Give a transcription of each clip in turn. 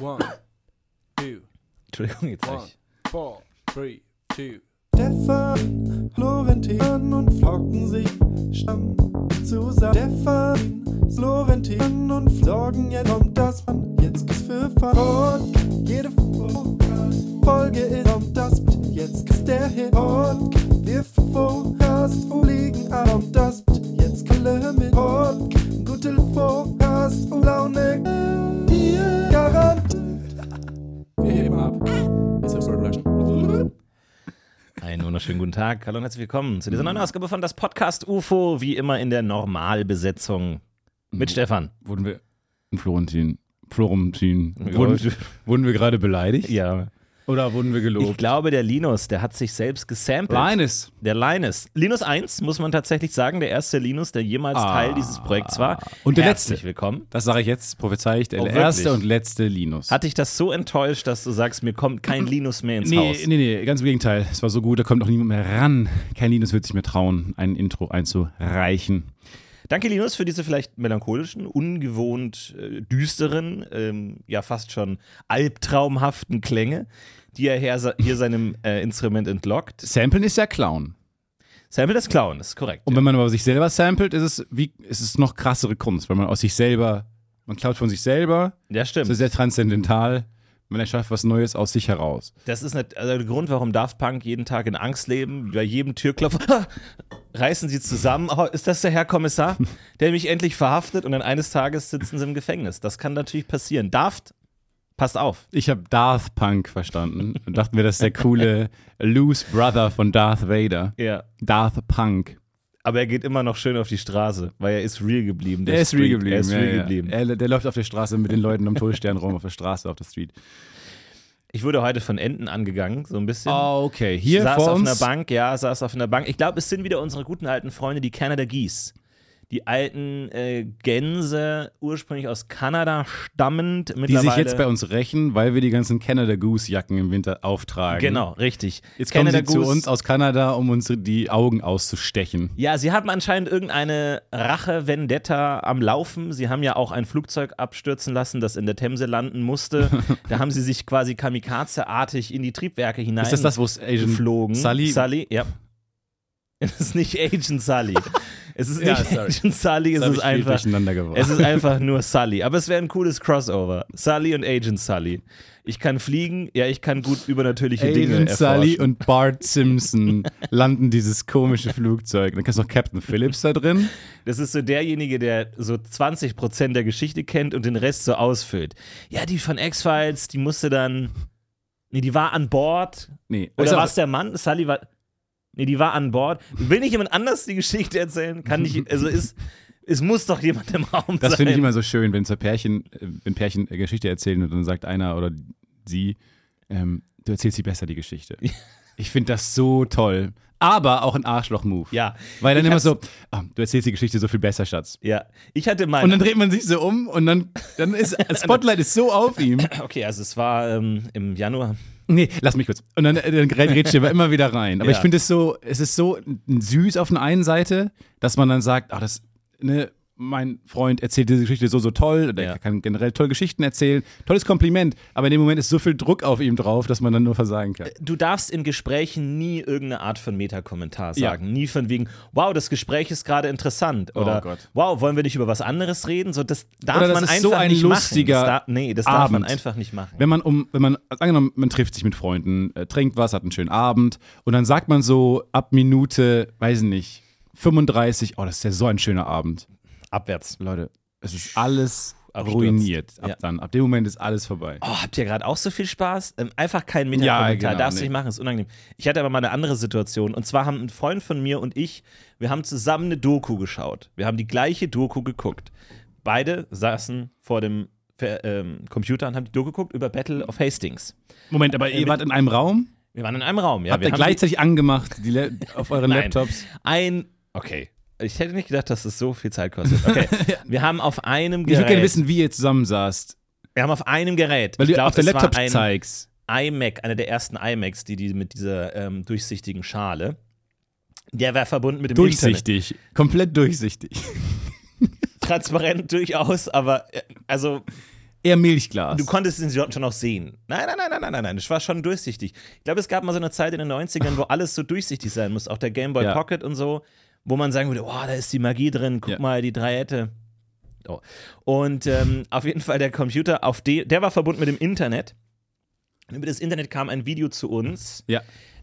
One, two, Entschuldigung, jetzt one, ich. four, three, two. Stefan, Florentin und flocken sich Stamm zusammen. Stefan, Florentin und sorgen, jetzt kommt das Mann. Jetzt gibt's für Fahrt. Jede Folge ist kommt das Jetzt ist der Hit. Und wir Vorrast liegen am das Jetzt Kalle mit Hot. Gute Vorrast und Laune. Hier garant. Einen wunderschönen guten Tag. Hallo und herzlich willkommen zu dieser neuen Ausgabe von das Podcast UFO, wie immer in der Normalbesetzung. Mit Stefan. Wurden wir. Florentin. Florentin. Wurden, wurden wir gerade beleidigt? Ja. Oder wurden wir Ich gelobt? glaube, der Linus, der hat sich selbst gesampelt. Linus. Der Linus. Linus 1, muss man tatsächlich sagen, der erste Linus, der jemals Ah. Teil dieses Projekts war. Und der Herzlich letzte. willkommen. Das sage ich jetzt, prophezei ich, der Oh, erste und letzte Linus. Hat dich das so enttäuscht, dass du sagst, mir kommt kein Linus mehr ins nee, Haus? nee, nee, ganz im Gegenteil. Es war so gut, da kommt auch niemand mehr ran. Kein Linus wird sich mehr trauen, ein Intro einzureichen. Danke, Linus, für diese vielleicht melancholischen, ungewohnt äh, düsteren, ähm, ja fast schon albtraumhaften Klänge, die er hier, hier seinem äh, Instrument entlockt. Samplen ist ja Clown. Sample das Clown, das ist korrekt. Und wenn man aber sich selber samplet, ist es, wie, ist es noch krassere Kunst, weil man aus sich selber, man klaut von sich selber, ja, das stimmt. ist sehr transzendental. Man erschafft was Neues aus sich heraus. Das ist nicht, also der Grund, warum Daft Punk jeden Tag in Angst leben, bei jedem Türklopfer reißen sie zusammen. Oh, ist das der Herr Kommissar, der mich endlich verhaftet und dann eines Tages sitzen sie im Gefängnis? Das kann natürlich passieren. Daft, passt auf. Ich habe Darth Punk verstanden und dachte mir, das ist der coole Loose Brother von Darth Vader. Ja. Darth Punk. Aber er geht immer noch schön auf die Straße, weil er ist real geblieben. Der ist real Street. geblieben. Er ist ja, real ja. geblieben. Er, der läuft auf der Straße mit den Leuten am Todesstern rum, auf der Straße, auf der Street. Ich wurde heute von Enten angegangen, so ein bisschen. Oh, okay. Hier saß vor auf uns. einer Bank, ja, saß auf einer Bank. Ich glaube, es sind wieder unsere guten alten Freunde, die Canada Geese. Die alten äh, Gänse, ursprünglich aus Kanada stammend, Die mittlerweile. sich jetzt bei uns rächen, weil wir die ganzen Canada Goose Jacken im Winter auftragen. Genau, richtig. Jetzt kommen Canada sie zu Goose- uns aus Kanada, um uns die Augen auszustechen. Ja, sie haben anscheinend irgendeine Rache-Vendetta am Laufen. Sie haben ja auch ein Flugzeug abstürzen lassen, das in der Themse landen musste. da haben sie sich quasi kamikaze-artig in die Triebwerke hinein Ist das das, wo es Agent geflogen. Sully? Sully, ja. Es ist nicht Agent Sully. Es ist Ja, nicht sorry. Agent Sully, es ist einfach. Es ist einfach nur Sully. Aber es wäre ein cooles Crossover. Sully und Agent Sully. Ich kann fliegen, ja, ich kann gut übernatürliche Dinge Agent Sully und Bart Simpson landen dieses komische Flugzeug. Dann kannst du noch Captain Phillips da drin. Das ist so derjenige, der so 20% der Geschichte kennt und den Rest so ausfüllt. Ja, die von X-Files, die musste dann. Nee, die war an Bord. Nee, Oder war es der Mann? Sully war. Nee, die war an Bord. Will nicht jemand anders die Geschichte erzählen? Kann nicht. Also ist. Es muss doch jemand im Raum Das sein. finde ich immer so schön, wenn zwei Pärchen, wenn Pärchen Geschichte erzählen und dann sagt einer oder sie, ähm, du erzählst sie besser die Geschichte. Ich finde das so toll. Aber auch ein Arschloch-Move. Ja. Weil dann Ich immer so, ah, du erzählst die Geschichte so viel besser, Schatz. Ja. Ich hatte mal. Und dann dreht man sich so um und dann, dann ist das Spotlight ist so auf ihm. okay, also es war ähm, im Januar. Nee, lass mich kurz. Und dann, äh, dann grätscht er immer wieder rein. Aber Ja. ich finde es so, es ist so süß auf der einen Seite, dass man dann sagt, ach, das, ne, mein Freund erzählt diese Geschichte so, so toll, oder Ja. er kann generell toll Geschichten erzählen. Tolles Kompliment. Aber in dem Moment ist so viel Druck auf ihm drauf, dass man dann nur versagen kann. Du darfst in Gesprächen nie irgendeine Art von Metakommentar Ja. sagen. Nie von wegen, wow, das Gespräch ist gerade interessant. Oder Oh wow, wollen wir nicht über was anderes reden? So, das darf Oder das man ist einfach so ein nicht lustiger machen. Das darf, nee, das darf man Abend. einfach nicht machen. Wenn man um, wenn man, angenommen, man trifft sich mit Freunden, äh, trinkt was, hat einen schönen Abend und dann sagt man so ab Minute, weiß ich nicht, 35, oh, das ist ja so ein schöner Abend. Abwärts. Leute, es ist alles Absturz. ruiniert. Ab Ja. dann, ab dem Moment ist alles vorbei. Oh, habt ihr gerade auch so viel Spaß? Ähm, einfach kein Metakommentar. Ja, genau, Darfst du nee. nicht machen, ist unangenehm. Ich hatte aber mal eine andere Situation. Und zwar haben ein Freund von mir und ich, wir haben zusammen eine Doku geschaut. Wir haben die gleiche Doku geguckt. Beide saßen vor dem ähm, Computer und haben die Doku geguckt über Battle of Hastings. Moment, aber ihr wart in einem Raum? Wir waren in einem Raum, ja. Habt wir ihr gleichzeitig angemacht die auf euren. Laptops? Ein. Okay. Ich hätte nicht gedacht, dass es so viel Zeit kostet. Okay. Wir haben auf einem Ich würde Gerät. gerne wissen, wie ihr zusammensaßt. wir haben auf einem Gerät. Weil du glaub, auf der Laptop ein zeigst. iMac, einer der ersten iMacs, die, die mit dieser ähm, durchsichtigen Schale. Der war verbunden mit dem Internet. Durchsichtig. Komplett durchsichtig. Transparent durchaus, aber äh, also eher Milchglas. Du konntest ihn schon noch sehen. Nein, nein, nein, nein, nein, nein, nein. Es war schon durchsichtig. Ich glaube, es gab mal so eine Zeit in den 90ern, wo alles so durchsichtig sein muss. Auch der Game Boy Ja. Pocket und so, wo man sagen würde, oh, da ist die Magie drin, guck Ja. mal, die Dreiette. Oh. Und ähm, auf jeden Fall der Computer, auf de, der war verbunden mit dem Internet. Und über das Internet kam ein Video zu uns ja.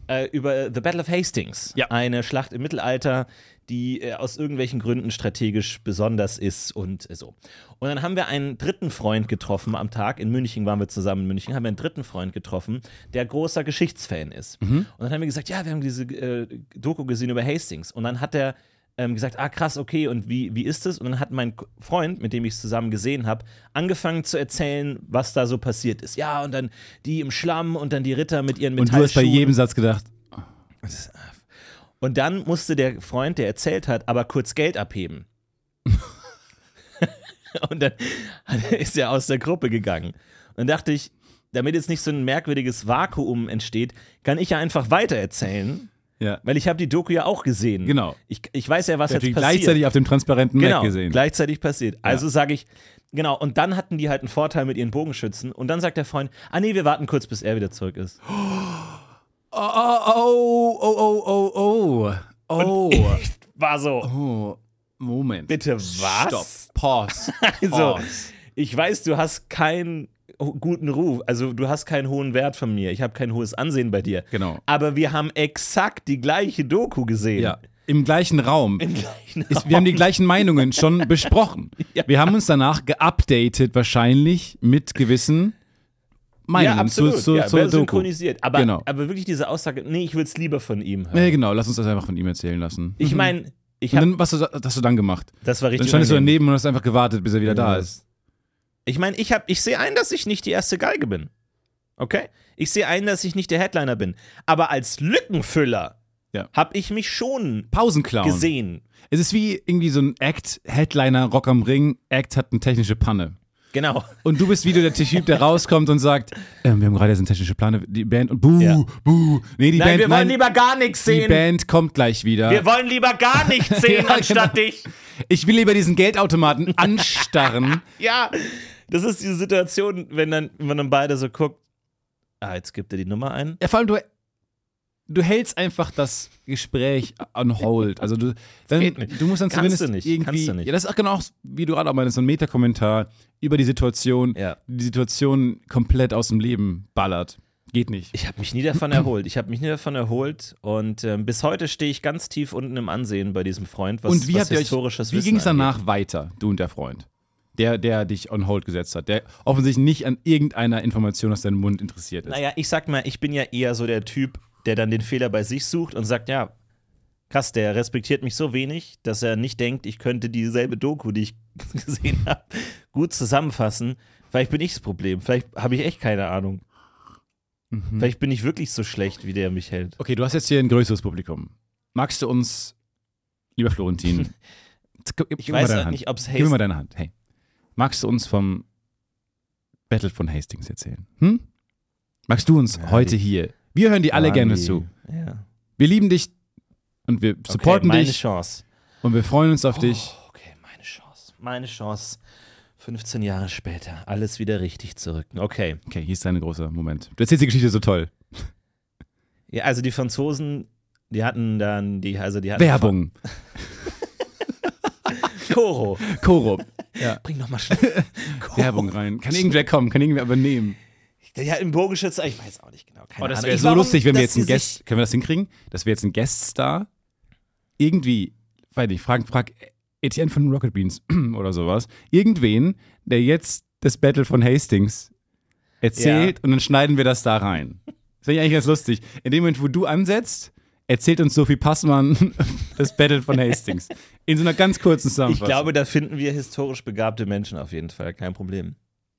Äh, über The Battle of Hastings. Ja. Eine Schlacht im Mittelalter, die äh, aus irgendwelchen Gründen strategisch besonders ist und äh, so. Und dann haben wir einen dritten Freund getroffen am Tag. In München waren wir zusammen in München, haben wir einen dritten Freund getroffen, der großer Geschichtsfan ist. Und dann haben wir gesagt, ja, wir haben diese äh, Doku gesehen über Hastings. Und dann hat er ähm, gesagt, ah krass, okay, und wie, wie ist es? Und dann hat mein Freund, mit dem ich es zusammen gesehen habe, angefangen zu erzählen, was da so passiert ist. Ja, und dann die im Schlamm und dann die Ritter mit ihren Und du hast bei Metallschuhen. jedem Satz gedacht, Und dann musste der Freund, der erzählt hat, aber kurz Geld abheben. und dann ist er aus der Gruppe gegangen. Und dann dachte ich, damit jetzt nicht so ein merkwürdiges Vakuum entsteht, kann ich ja einfach weitererzählen, ja. weil ich habe die Doku ja auch gesehen. Genau. Ich, ich weiß ja, was jetzt passiert. gleichzeitig auf dem transparenten genau, Mac gesehen. gleichzeitig passiert. Also sage ich, genau, und dann hatten die halt einen Vorteil mit ihren Bogenschützen. Und dann sagt der Freund, ah nee, wir warten kurz, bis er wieder zurück ist. Oh, oh, oh, oh, oh, oh. Oh. War so, oh. Moment. bitte was? Stopp. Pause. Also, Pause. ich weiß, du hast keinen guten Ruf, also du hast keinen hohen Wert von mir. Ich habe kein hohes Ansehen bei dir. Genau. Aber wir haben exakt die gleiche Doku gesehen. Ja. Im gleichen Raum. Im gleichen Ist, wir haben die gleichen Meinungen schon besprochen. Ja. Wir haben uns danach geupdatet, wahrscheinlich mit gewissen Meinungen ja, absolut. zu, zu, ja, zur synchronisiert. Aber, Genau. aber wirklich diese Aussage, nee, ich will es lieber von ihm hören. Ja, genau, lass uns das einfach von ihm erzählen lassen. Ich meine, ich habe, dann, was hast du, dann gemacht? das war Dann richtig standest du daneben und hast einfach gewartet, bis er wieder da Ja. ist. Ich meine, ich, hab- ich sehe ein, dass ich nicht die erste Geige bin. Okay? Ich sehe ein, dass ich nicht der Headliner bin. Aber als Lückenfüller Ja. habe ich mich schon Pausenclown. gesehen. Es ist wie irgendwie so ein Act, Headliner, Rock am Ring, Act hat eine technische Panne. Genau. Und du bist wieder der Typ, der rauskommt und sagt, ähm, wir haben gerade jetzt eine technische Panne, die Band und buh, Ja. buh. Nee, die Nein, Band, wir wollen lieber gar nichts die sehen. Band kommt gleich wieder. Wir wollen lieber gar nichts sehen, Ja, anstatt genau. dich. ich will lieber diesen Geldautomaten anstarren. Ja, das ist diese Situation, wenn dann, wenn man dann beide so guckt. Ah, jetzt gibt er die Nummer ein. Ja, vor allem du, du hältst einfach das Gespräch on hold. Also du, dann, du musst dann Kannst zumindest du nicht, irgendwie. kannst du nicht. Ja, das ist auch genau, wie du gerade auch meinst, so ein Metakommentar über die Situation, Ja. die Situation komplett aus dem Leben ballert. Geht nicht. Ich habe mich nie davon erholt. Ich habe mich nie davon erholt und ähm, bis heute stehe ich ganz tief unten im Ansehen bei diesem Freund, was, und wie was habt ihr euch, wie ging es danach weiter, du und der Freund? Der, der dich on hold gesetzt hat, der offensichtlich nicht an irgendeiner Information aus deinem Mund interessiert ist. Naja, ich sag mal, ich bin ja eher so der Typ, der dann den Fehler bei sich sucht und sagt, ja, krass, der respektiert mich so wenig, dass er nicht denkt, ich könnte dieselbe Doku, die ich gesehen habe, gut zusammenfassen. Vielleicht bin ich das Problem. Vielleicht habe ich echt keine Ahnung. Mhm. Vielleicht bin ich wirklich so schlecht, wie der mich hält. Okay, du hast jetzt hier ein größeres Publikum. Magst du uns, lieber Florentin, Ich weiß halt nicht, ob es Gib mir mal deine Hand. Hey, magst du uns vom Battle von Hastings erzählen? Hm? Magst du uns Ja, heute die- hier? Wir hören dir alle gerne die- zu. Ja. Wir lieben dich und wir supporten okay, meine dich Chance. und wir freuen uns auf dich. Oh, okay, meine Chance. Meine Chance. 15 Jahre später. Alles wieder richtig zurück. Okay. Okay, hier ist dein großer Moment. Du erzählst die Geschichte so toll. Ja, also die Franzosen, die hatten dann, die, also die hatten. Werbung. Koro. Koro. Ja. Bring noch mal schnell. Werbung rein. Kann irgendwer kommen, kann irgendwer übernehmen. Ja, im Bogenschützer, ich weiß auch nicht genau. Keine Oh, das wäre so lustig, wenn wir jetzt einen Guest, können wir das hinkriegen? Dass wir jetzt einen Gueststar irgendwie, weiß nicht, frag, frag Etienne von Rocket Beans oder sowas, irgendwen, der jetzt das Battle von Hastings erzählt und dann schneiden wir das da rein. Das finde ich eigentlich ganz lustig. In dem Moment, wo du ansetzt, erzählt uns Sophie Passmann das Battle von Hastings. In so einer ganz kurzen Ich Zusammenfassung. glaube, da finden wir historisch begabte Menschen auf jeden Fall. Kein Problem.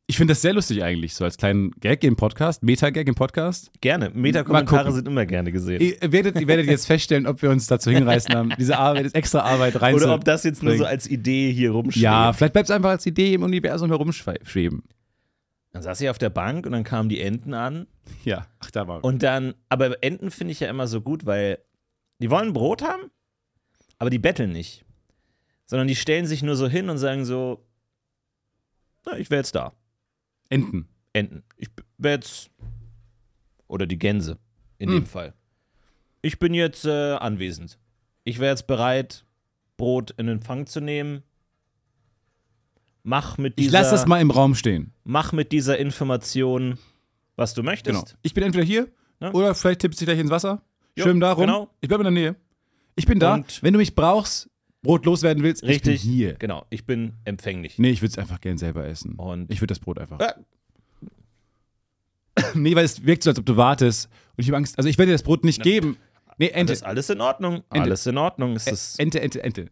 ich finde das sehr lustig eigentlich, so als kleinen Gag im Podcast, Meta-Gag im Podcast. Gerne. Meta-Kommentare sind immer gerne gesehen. Ihr werdet, ihr werdet jetzt feststellen, ob wir uns dazu hinreißen haben, diese Arbeit, extra Arbeit rein Oder ob das jetzt nur so als Idee hier rumschwebt. Ja, vielleicht bleibt es einfach als Idee im Universum herumschweben. Dann saß ich auf der Bank und dann kamen die Enten an. Ja, ach, da war. Und dann, aber Enten finde ich ja immer so gut, weil die wollen Brot haben, aber die betteln nicht. Sondern die stellen sich nur so hin und sagen so, na, ich wäre jetzt da. Enten. Enten. Ich wäre jetzt. Oder die Gänse in Hm. dem Fall. Ich bin jetzt äh, anwesend. Ich wäre jetzt bereit, Brot in Empfang zu nehmen. Mach mit Ich dieser, lasse das mal im Raum stehen. mach mit dieser Information, was du möchtest. Genau. Ich bin entweder hier Ja. oder vielleicht tippst du gleich ins Wasser. Jo, Schwimm da rum. genau. Ich bleibe in der Nähe. Ich bin da. Und- Wenn du mich brauchst, Brot loswerden willst, Richtig. ich bin hier. Genau, ich bin empfänglich. Nee, ich würde es einfach gern selber essen. Und- ich würde das Brot einfach. Äh. nee, weil es wirkt so, als ob du wartest. Und ich habe Angst. Also ich werde dir das Brot nicht geben. Nee, Ente. Alles, alles in Ordnung. Ente. Alles in Ordnung. Ist, Ente, Ente, Ente.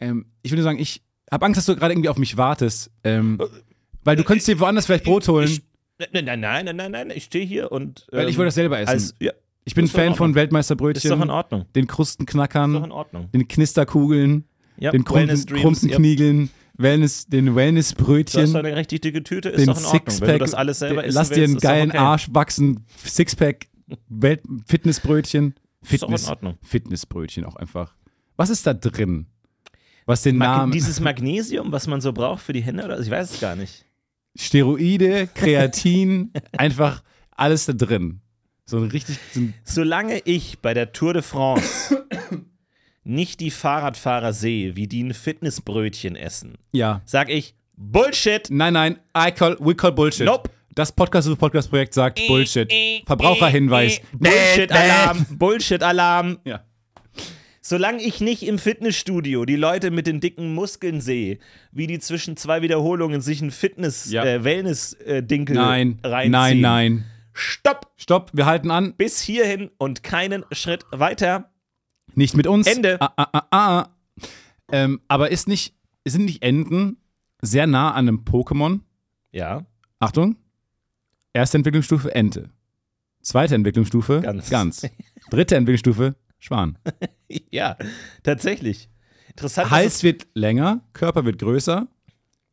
Ähm, ich würde sagen, ich habe Angst, dass du gerade irgendwie auf mich wartest. Ähm, weil du könntest dir woanders vielleicht Brot holen. Ich- nein, nein, nein, nein, nein, nein. Ich stehe hier und. weil ich ähm, wollte das selber essen. als, ja, ich bin ist Fan von. Weltmeisterbrötchen. ist doch in Ordnung. den Ist doch in Krustenknackern, Ordnung. den Knisterkugeln, Ja, den Wellness Krumpen, Dreams, ja. Krumpenkniegeln, Wellness, den Wellnessbrötchen, doch eine richtig dicke Tüte, ist den doch in Ordnung. Wenn du Sixpack. das alles selber den- Lass dir einen ist geilen okay. Arsch wachsen. Sixpack, Welt Fitnessbrötchen. Ist doch in Fitness, Ordnung. Fitnessbrötchen auch einfach. Was ist da drin? Was den Mag Namen. dieses Magnesium, was man so braucht für die Hände, oder? Ich weiß es gar nicht. Steroide, Kreatin, einfach alles da drin. So ein richtig. So ein, Solange ich bei der Tour de France nicht die Fahrradfahrer sehe, wie die ein Fitnessbrötchen essen, ja. sag ich Bullshit. Nein, nein, I call, we call Bullshit. Nope. Das Podcast Podcast Projekt sagt Bullshit. Verbraucherhinweis. Bullshit-Alarm. Bullshit-Alarm. Ja. Solange ich nicht im Fitnessstudio die Leute mit den dicken Muskeln sehe, wie die zwischen zwei Wiederholungen sich ein Fitness, Ja. äh, Wellness-Dinkel Nein, reinziehen. nein, nein. Stopp! Stopp, wir halten an. Bis hierhin und keinen Schritt weiter. Nicht mit uns. Ende. Ah, ah, ah, ah. Ähm, aber ist nicht, sind nicht Enten sehr nah an einem Pokémon? Ja. Achtung. Erste Entwicklungsstufe Ente. Zweite Entwicklungsstufe Gans. Gans. Dritte Entwicklungsstufe Schwan. Ja, tatsächlich. Interessant. Hals wird länger, Körper wird größer.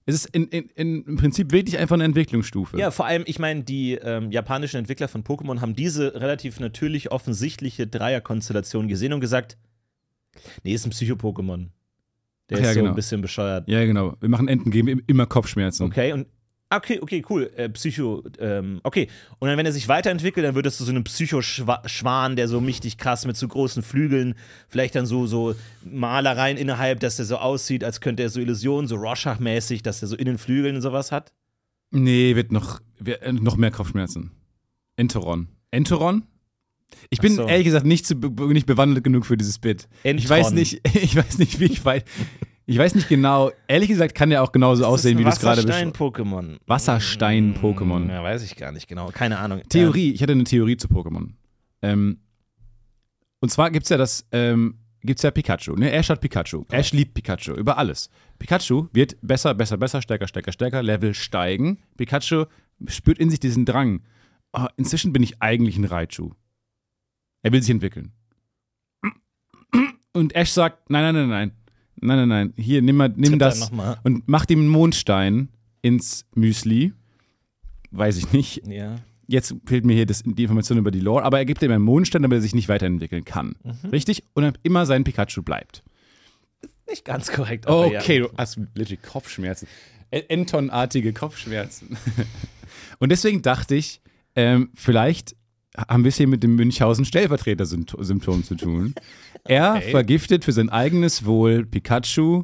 Es ist in, in, in, im Prinzip wirklich einfach eine Entwicklungsstufe. Ja, vor allem, ich meine, die ähm, japanischen Entwickler von Pokémon haben diese relativ natürlich offensichtliche Dreierkonstellation gesehen und gesagt, nee, ist ein Psycho-Pokémon. Der Ach ist ja, so genau. ein bisschen bescheuert. Ja, genau. Wir machen Enten, geben immer Kopfschmerzen. Okay, und okay, okay, cool. Äh, Psycho, ähm, okay. Und dann, wenn er sich weiterentwickelt, dann wird das so ein Psycho-Schwan, der so mächtig krass mit so großen Flügeln, vielleicht dann so, so Malereien innerhalb, dass der so aussieht, als könnte er so Illusionen, so Rorschach-mäßig, dass der so in den Flügeln und sowas hat. Nee, wird noch, wird, äh, noch mehr Kopfschmerzen. Enteron. Enteron? Ich bin so. ehrlich gesagt nicht, zu, nicht bewandelt genug für dieses Bit. Ich Entron. weiß nicht, ich weiß nicht, wie ich weiß. Ich weiß nicht genau. Ehrlich gesagt kann der auch genauso aussehen, wie du es gerade beschreibst. Wasserstein-Pokémon. Wasserstein-Pokémon. Ja, weiß ich gar nicht genau. Keine Ahnung. Theorie, ich hatte eine Theorie zu Pokémon. Ähm, und zwar gibt es ja das, ähm, gibt's ja Pikachu. Ne? Ash hat Pikachu. Ash liebt Pikachu über alles. Pikachu wird besser, besser, besser, stärker, stärker, stärker, Level steigen. Pikachu spürt in sich diesen Drang. Oh, inzwischen bin ich eigentlich ein Raichu. Er will sich entwickeln. Und Ash sagt, nein, nein, nein, nein. Nein, nein, nein. Hier, nimm, mal, nimm da das und mach dem einen Mondstein ins Müsli. Weiß ich nicht. Ja. Jetzt fehlt mir hier das, die Information über die Lore, aber er gibt ihm einen Mondstein, damit er sich nicht weiterentwickeln kann. Mhm. Richtig? Und dann immer sein Pikachu bleibt. Nicht ganz korrekt. aber Okay, ja. du hast legit Kopfschmerzen. Enton-artige Kopfschmerzen. Und deswegen dachte ich, ähm, vielleicht haben wir es hier mit dem Münchhausen-Stellvertreter-Symptom zu tun. Er Okay. vergiftet für sein eigenes Wohl Pikachu.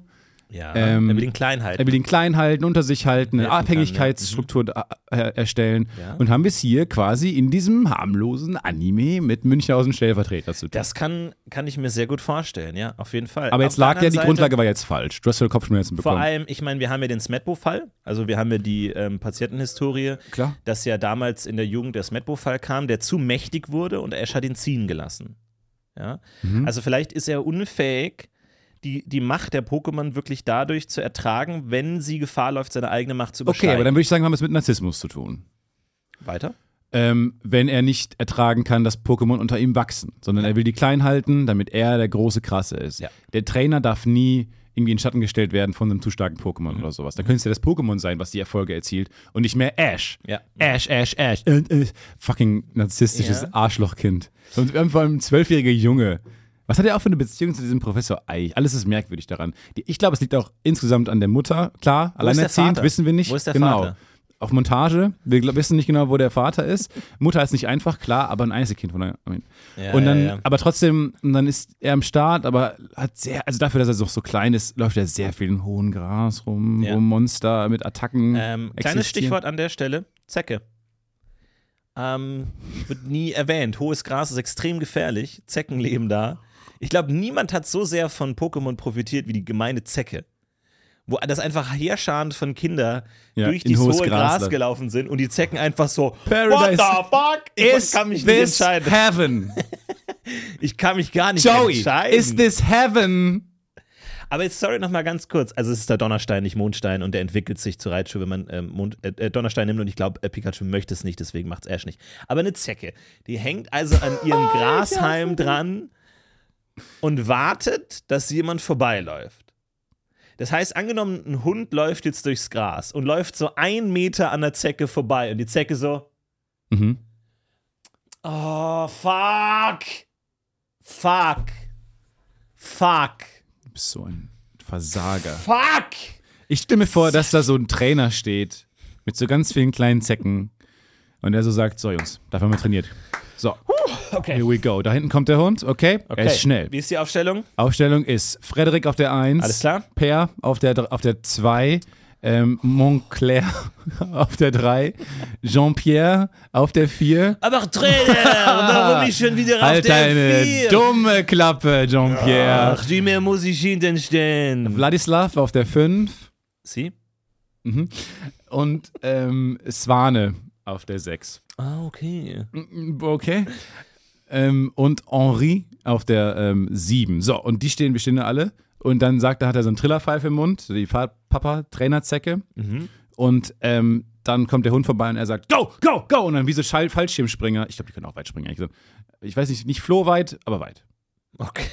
Ja, Ähm, er will ihn klein halten. Er will ihn klein halten, unter sich halten, eine Helfen kann, Abhängigkeitsstruktur da- äh, erstellen. Ja. Und haben wir es hier quasi in diesem harmlosen Anime mit Münchhausen Stellvertreter zu tun. Das kann, kann ich mir sehr gut vorstellen, ja, auf jeden Fall. Aber Auf jetzt lag ja, die Seite- Grundlage war jetzt falsch. Du hast ja Kopfschmerzen Vor bekommen. allem, ich meine, wir haben ja den Smetbo-Fall, also wir haben ja die ähm, Patientenhistorie, Klar. dass ja damals in der Jugend der Smetbo-Fall kam, der zu mächtig wurde und Ash hat ihn ziehen gelassen. Ja? Mhm. Also vielleicht ist er unfähig, die, die Macht der Pokémon wirklich dadurch zu ertragen, wenn sie Gefahr läuft, seine eigene Macht zu Okay, besteigen. aber dann würde ich sagen, haben wir es mit Narzissmus zu tun. Weiter? Ähm, wenn er nicht ertragen kann, dass Pokémon unter ihm wachsen, sondern er will die klein halten, damit er der große Krasse ist. Ja. Der Trainer darf nie irgendwie in Schatten gestellt werden von einem zu starken Pokémon oder sowas. Dann könnte es ja das Pokémon sein, was die Erfolge erzielt und nicht mehr Ash. Ja. Ash, Ash, Ash. Äh, äh, fucking narzisstisches Ja. Arschlochkind. Und haben vor allem ein zwölfjähriger Junge. Was hat er auch für eine Beziehung zu diesem Professor Eich? Alles ist merkwürdig daran. Die, ich glaube, es liegt auch insgesamt an der Mutter. Klar, alleinerziehend, wissen wir nicht. Wo ist der genau. Vater? auf Montage. Wir wissen nicht genau, wo der Vater ist. Mutter ist nicht einfach, klar, aber ein Einzelkind von der. Ja, und dann, ja, ja. aber trotzdem, dann ist er am Start, aber hat sehr, also dafür, dass er noch so klein ist, läuft er sehr viel in hohem Gras rum, Ja. wo Monster mit Attacken. Ähm, kleines. Stichwort an der Stelle: Zecke. Ähm, wird nie erwähnt. Hohes Gras ist extrem gefährlich. Zecken leben da. Ich glaube, niemand hat so sehr von Pokémon profitiert wie die gemeine Zecke. Wo das einfach Heerscharen von Kindern Ja, durch dieses hohe Gras Gras, gelaufen sind und die Zecken einfach so, Paradise what the fuck? Ich Is kann mich nicht entscheiden. heaven? Ich kann mich gar nicht Joey, entscheiden. is this heaven? Aber jetzt, sorry, nochmal ganz kurz. Also, es ist der Donnerstein, nicht Mondstein, und der entwickelt sich zur Reitschuhe, wenn man ähm, Mond, äh, äh, Donnerstein nimmt. Und ich glaube, äh, Pikachu möchte es nicht, deswegen macht es Ash nicht. Aber eine Zecke, die hängt also an ihrem Grashalm dran und wartet, dass jemand vorbeiläuft. Das heißt, angenommen, ein Hund läuft jetzt durchs Gras und läuft so einen Meter an der Zecke vorbei und die Zecke so, Mhm. oh, fuck, fuck, fuck, Du bist so ein Versager. fuck. Ich stelle mir vor, dass da so ein Trainer steht mit so ganz vielen kleinen Zecken und der so sagt: So, Jungs, dafür haben wir trainiert. So, Okay. here we go. Da hinten kommt der Hund, okay? Er ist schnell. Wie ist die Aufstellung? Aufstellung ist Frederik auf der 1, Alles klar. Per auf der, auf der 2, ähm, Montclair auf der 3, Jean-Pierre auf der 4. Aber Trainer, warum ich schon wieder auf Halt der deine vier? dumme Klappe, Jean-Pierre. Ach, wie mehr muss ich hinten stehen? Vladislav auf der 5 Sie? und ähm, Swane auf der 6. Ah, okay. Okay. Ähm, und Henri auf der ähm, 7. So, und die stehen, wir stehen da alle. Und dann sagt er, hat er so einen Trillerpfeif im Mund, so die Papa-Trainerzecke. Mhm. Und ähm, dann kommt der Hund vorbei und er sagt, go, go, go. Und dann wie so Schall Fallschirmspringer. Ich glaube, die können auch weit springen, ehrlich gesagt. Ich weiß nicht, nicht Flo weit, aber weit. Okay.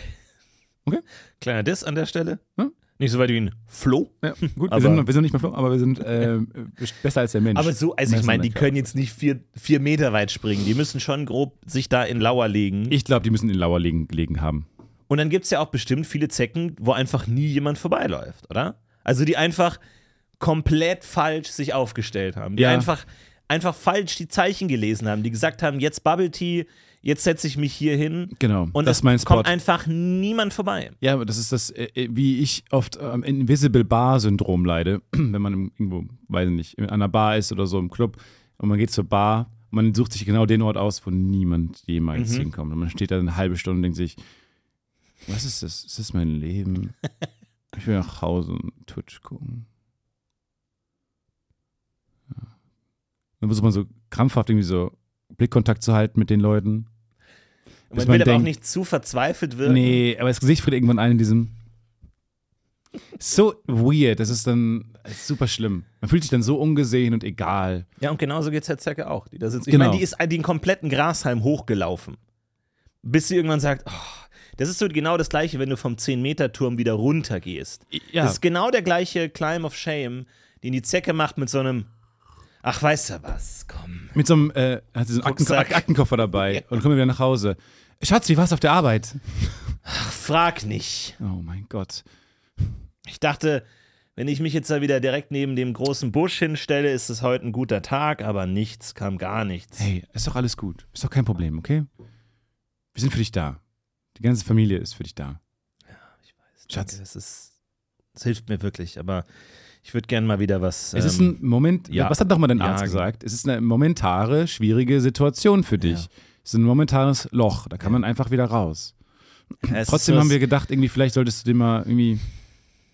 Okay. Kleiner Diss an der Stelle. Hm? Nicht so weit wie ein Flo. Ja, gut, wir, sind, wir sind nicht mehr Flo, aber wir sind äh, besser als der Mensch. Aber so, also ich meine, die können jetzt nicht vier, vier Meter weit springen. Die müssen schon grob sich da in Lauer legen. Ich glaube, die müssen in Lauer liegen, gelegen haben. Und dann gibt es ja auch bestimmt viele Zecken, wo einfach nie jemand vorbeiläuft, oder? Also die einfach komplett falsch sich aufgestellt haben. Die Ja. einfach, einfach falsch die Zeichen gelesen haben. Die gesagt haben, jetzt Bubble Tea, jetzt setze ich mich hier hin. Genau, Und das es ist mein Spot. kommt einfach niemand vorbei. Ja, aber das ist das, äh, äh, wie ich oft am Invisible Bar-Syndrom leide, wenn man irgendwo, weiß ich nicht, an einer Bar ist oder so im Club und man geht zur Bar und man sucht sich genau den Ort aus, wo niemand jemals Mhm. hinkommt. Und man steht da eine halbe Stunde und denkt sich, was ist das? Ist das mein Leben? Ich will nach Hause und Twitch gucken. Ja. Dann versucht man so krampfhaft irgendwie so Blickkontakt zu halten mit den Leuten. Und Bis man will man aber auch denkt- nicht zu verzweifelt wirken. Nee, aber das Gesicht friert irgendwann ein in diesem. So weird, das ist dann das ist super schlimm. Man fühlt sich dann so ungesehen und egal. Ja, und genauso geht es der Zecke auch. Die da sitzt. Ich Genau. meine, die ist den kompletten Grashalm hochgelaufen. Bis sie irgendwann sagt, oh, das ist so genau das gleiche, wenn du vom 10-Meter-Turm wieder runtergehst. Ja, Das ist genau der gleiche Climb of Shame, den die Zecke macht mit so einem, ach, weißt du was, komm. mit so einem äh, hat sie so einen Akten Rucksack. Aktenkoffer dabei und kommen wieder nach Hause. Schatz, wie war's auf der Arbeit? Ach, frag nicht. Oh mein Gott. Ich dachte, wenn ich mich jetzt da wieder direkt neben dem großen Busch hinstelle, ist es heute ein guter Tag, aber nichts, kam gar nichts. Hey, ist doch alles gut. Ist doch kein Problem, okay? Wir sind für dich da. Die ganze Familie ist für dich da. Schatz. Danke, das ist, das hilft mir wirklich, aber ich würde gerne mal wieder was. Es ist ähm, ein Moment, ja, was hat nochmal dein ja, Arzt genau. gesagt? Es ist eine momentare, schwierige Situation für dich. Ja. Es ist ein momentanes Loch, da kann man einfach wieder raus. es Trotzdem haben wir gedacht, irgendwie, vielleicht solltest du dir mal irgendwie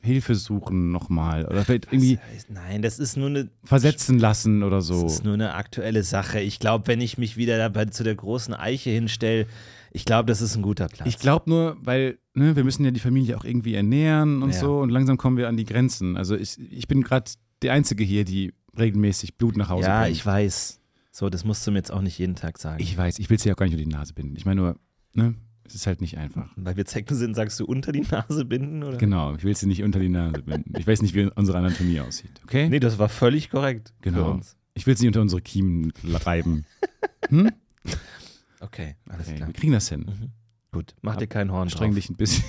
Hilfe suchen nochmal. Oder vielleicht irgendwie Nein, das ist nur eine versetzen lassen oder so. Das ist nur eine aktuelle Sache. Ich glaube, wenn ich mich wieder dabei zu der großen Eiche hinstelle, ich glaube, das ist ein guter Platz. Ich glaube nur, weil ne, wir müssen ja die Familie auch irgendwie ernähren und Ja. so und langsam kommen wir an die Grenzen. Also ich, ich bin gerade die Einzige hier, die regelmäßig Blut nach Hause Ja, bringt. ich weiß. So, das musst du mir jetzt auch nicht jeden Tag sagen. Ich weiß, ich will es dir auch gar nicht unter die Nase binden. Ich meine nur, ne, es ist halt nicht einfach. Weil wir Zecken sind, sagst du unter die Nase binden, oder? Genau, ich will dir nicht unter die Nase binden. Ich weiß nicht, wie unsere Anatomie aussieht, okay? Nee, das war völlig korrekt Genau. Ich will nicht unter unsere Kiemen reiben. Hm? Okay, alles Okay, klar. wir kriegen das hin. Mhm. Gut, mach dir keinen Horn Streng drauf. dich ein bisschen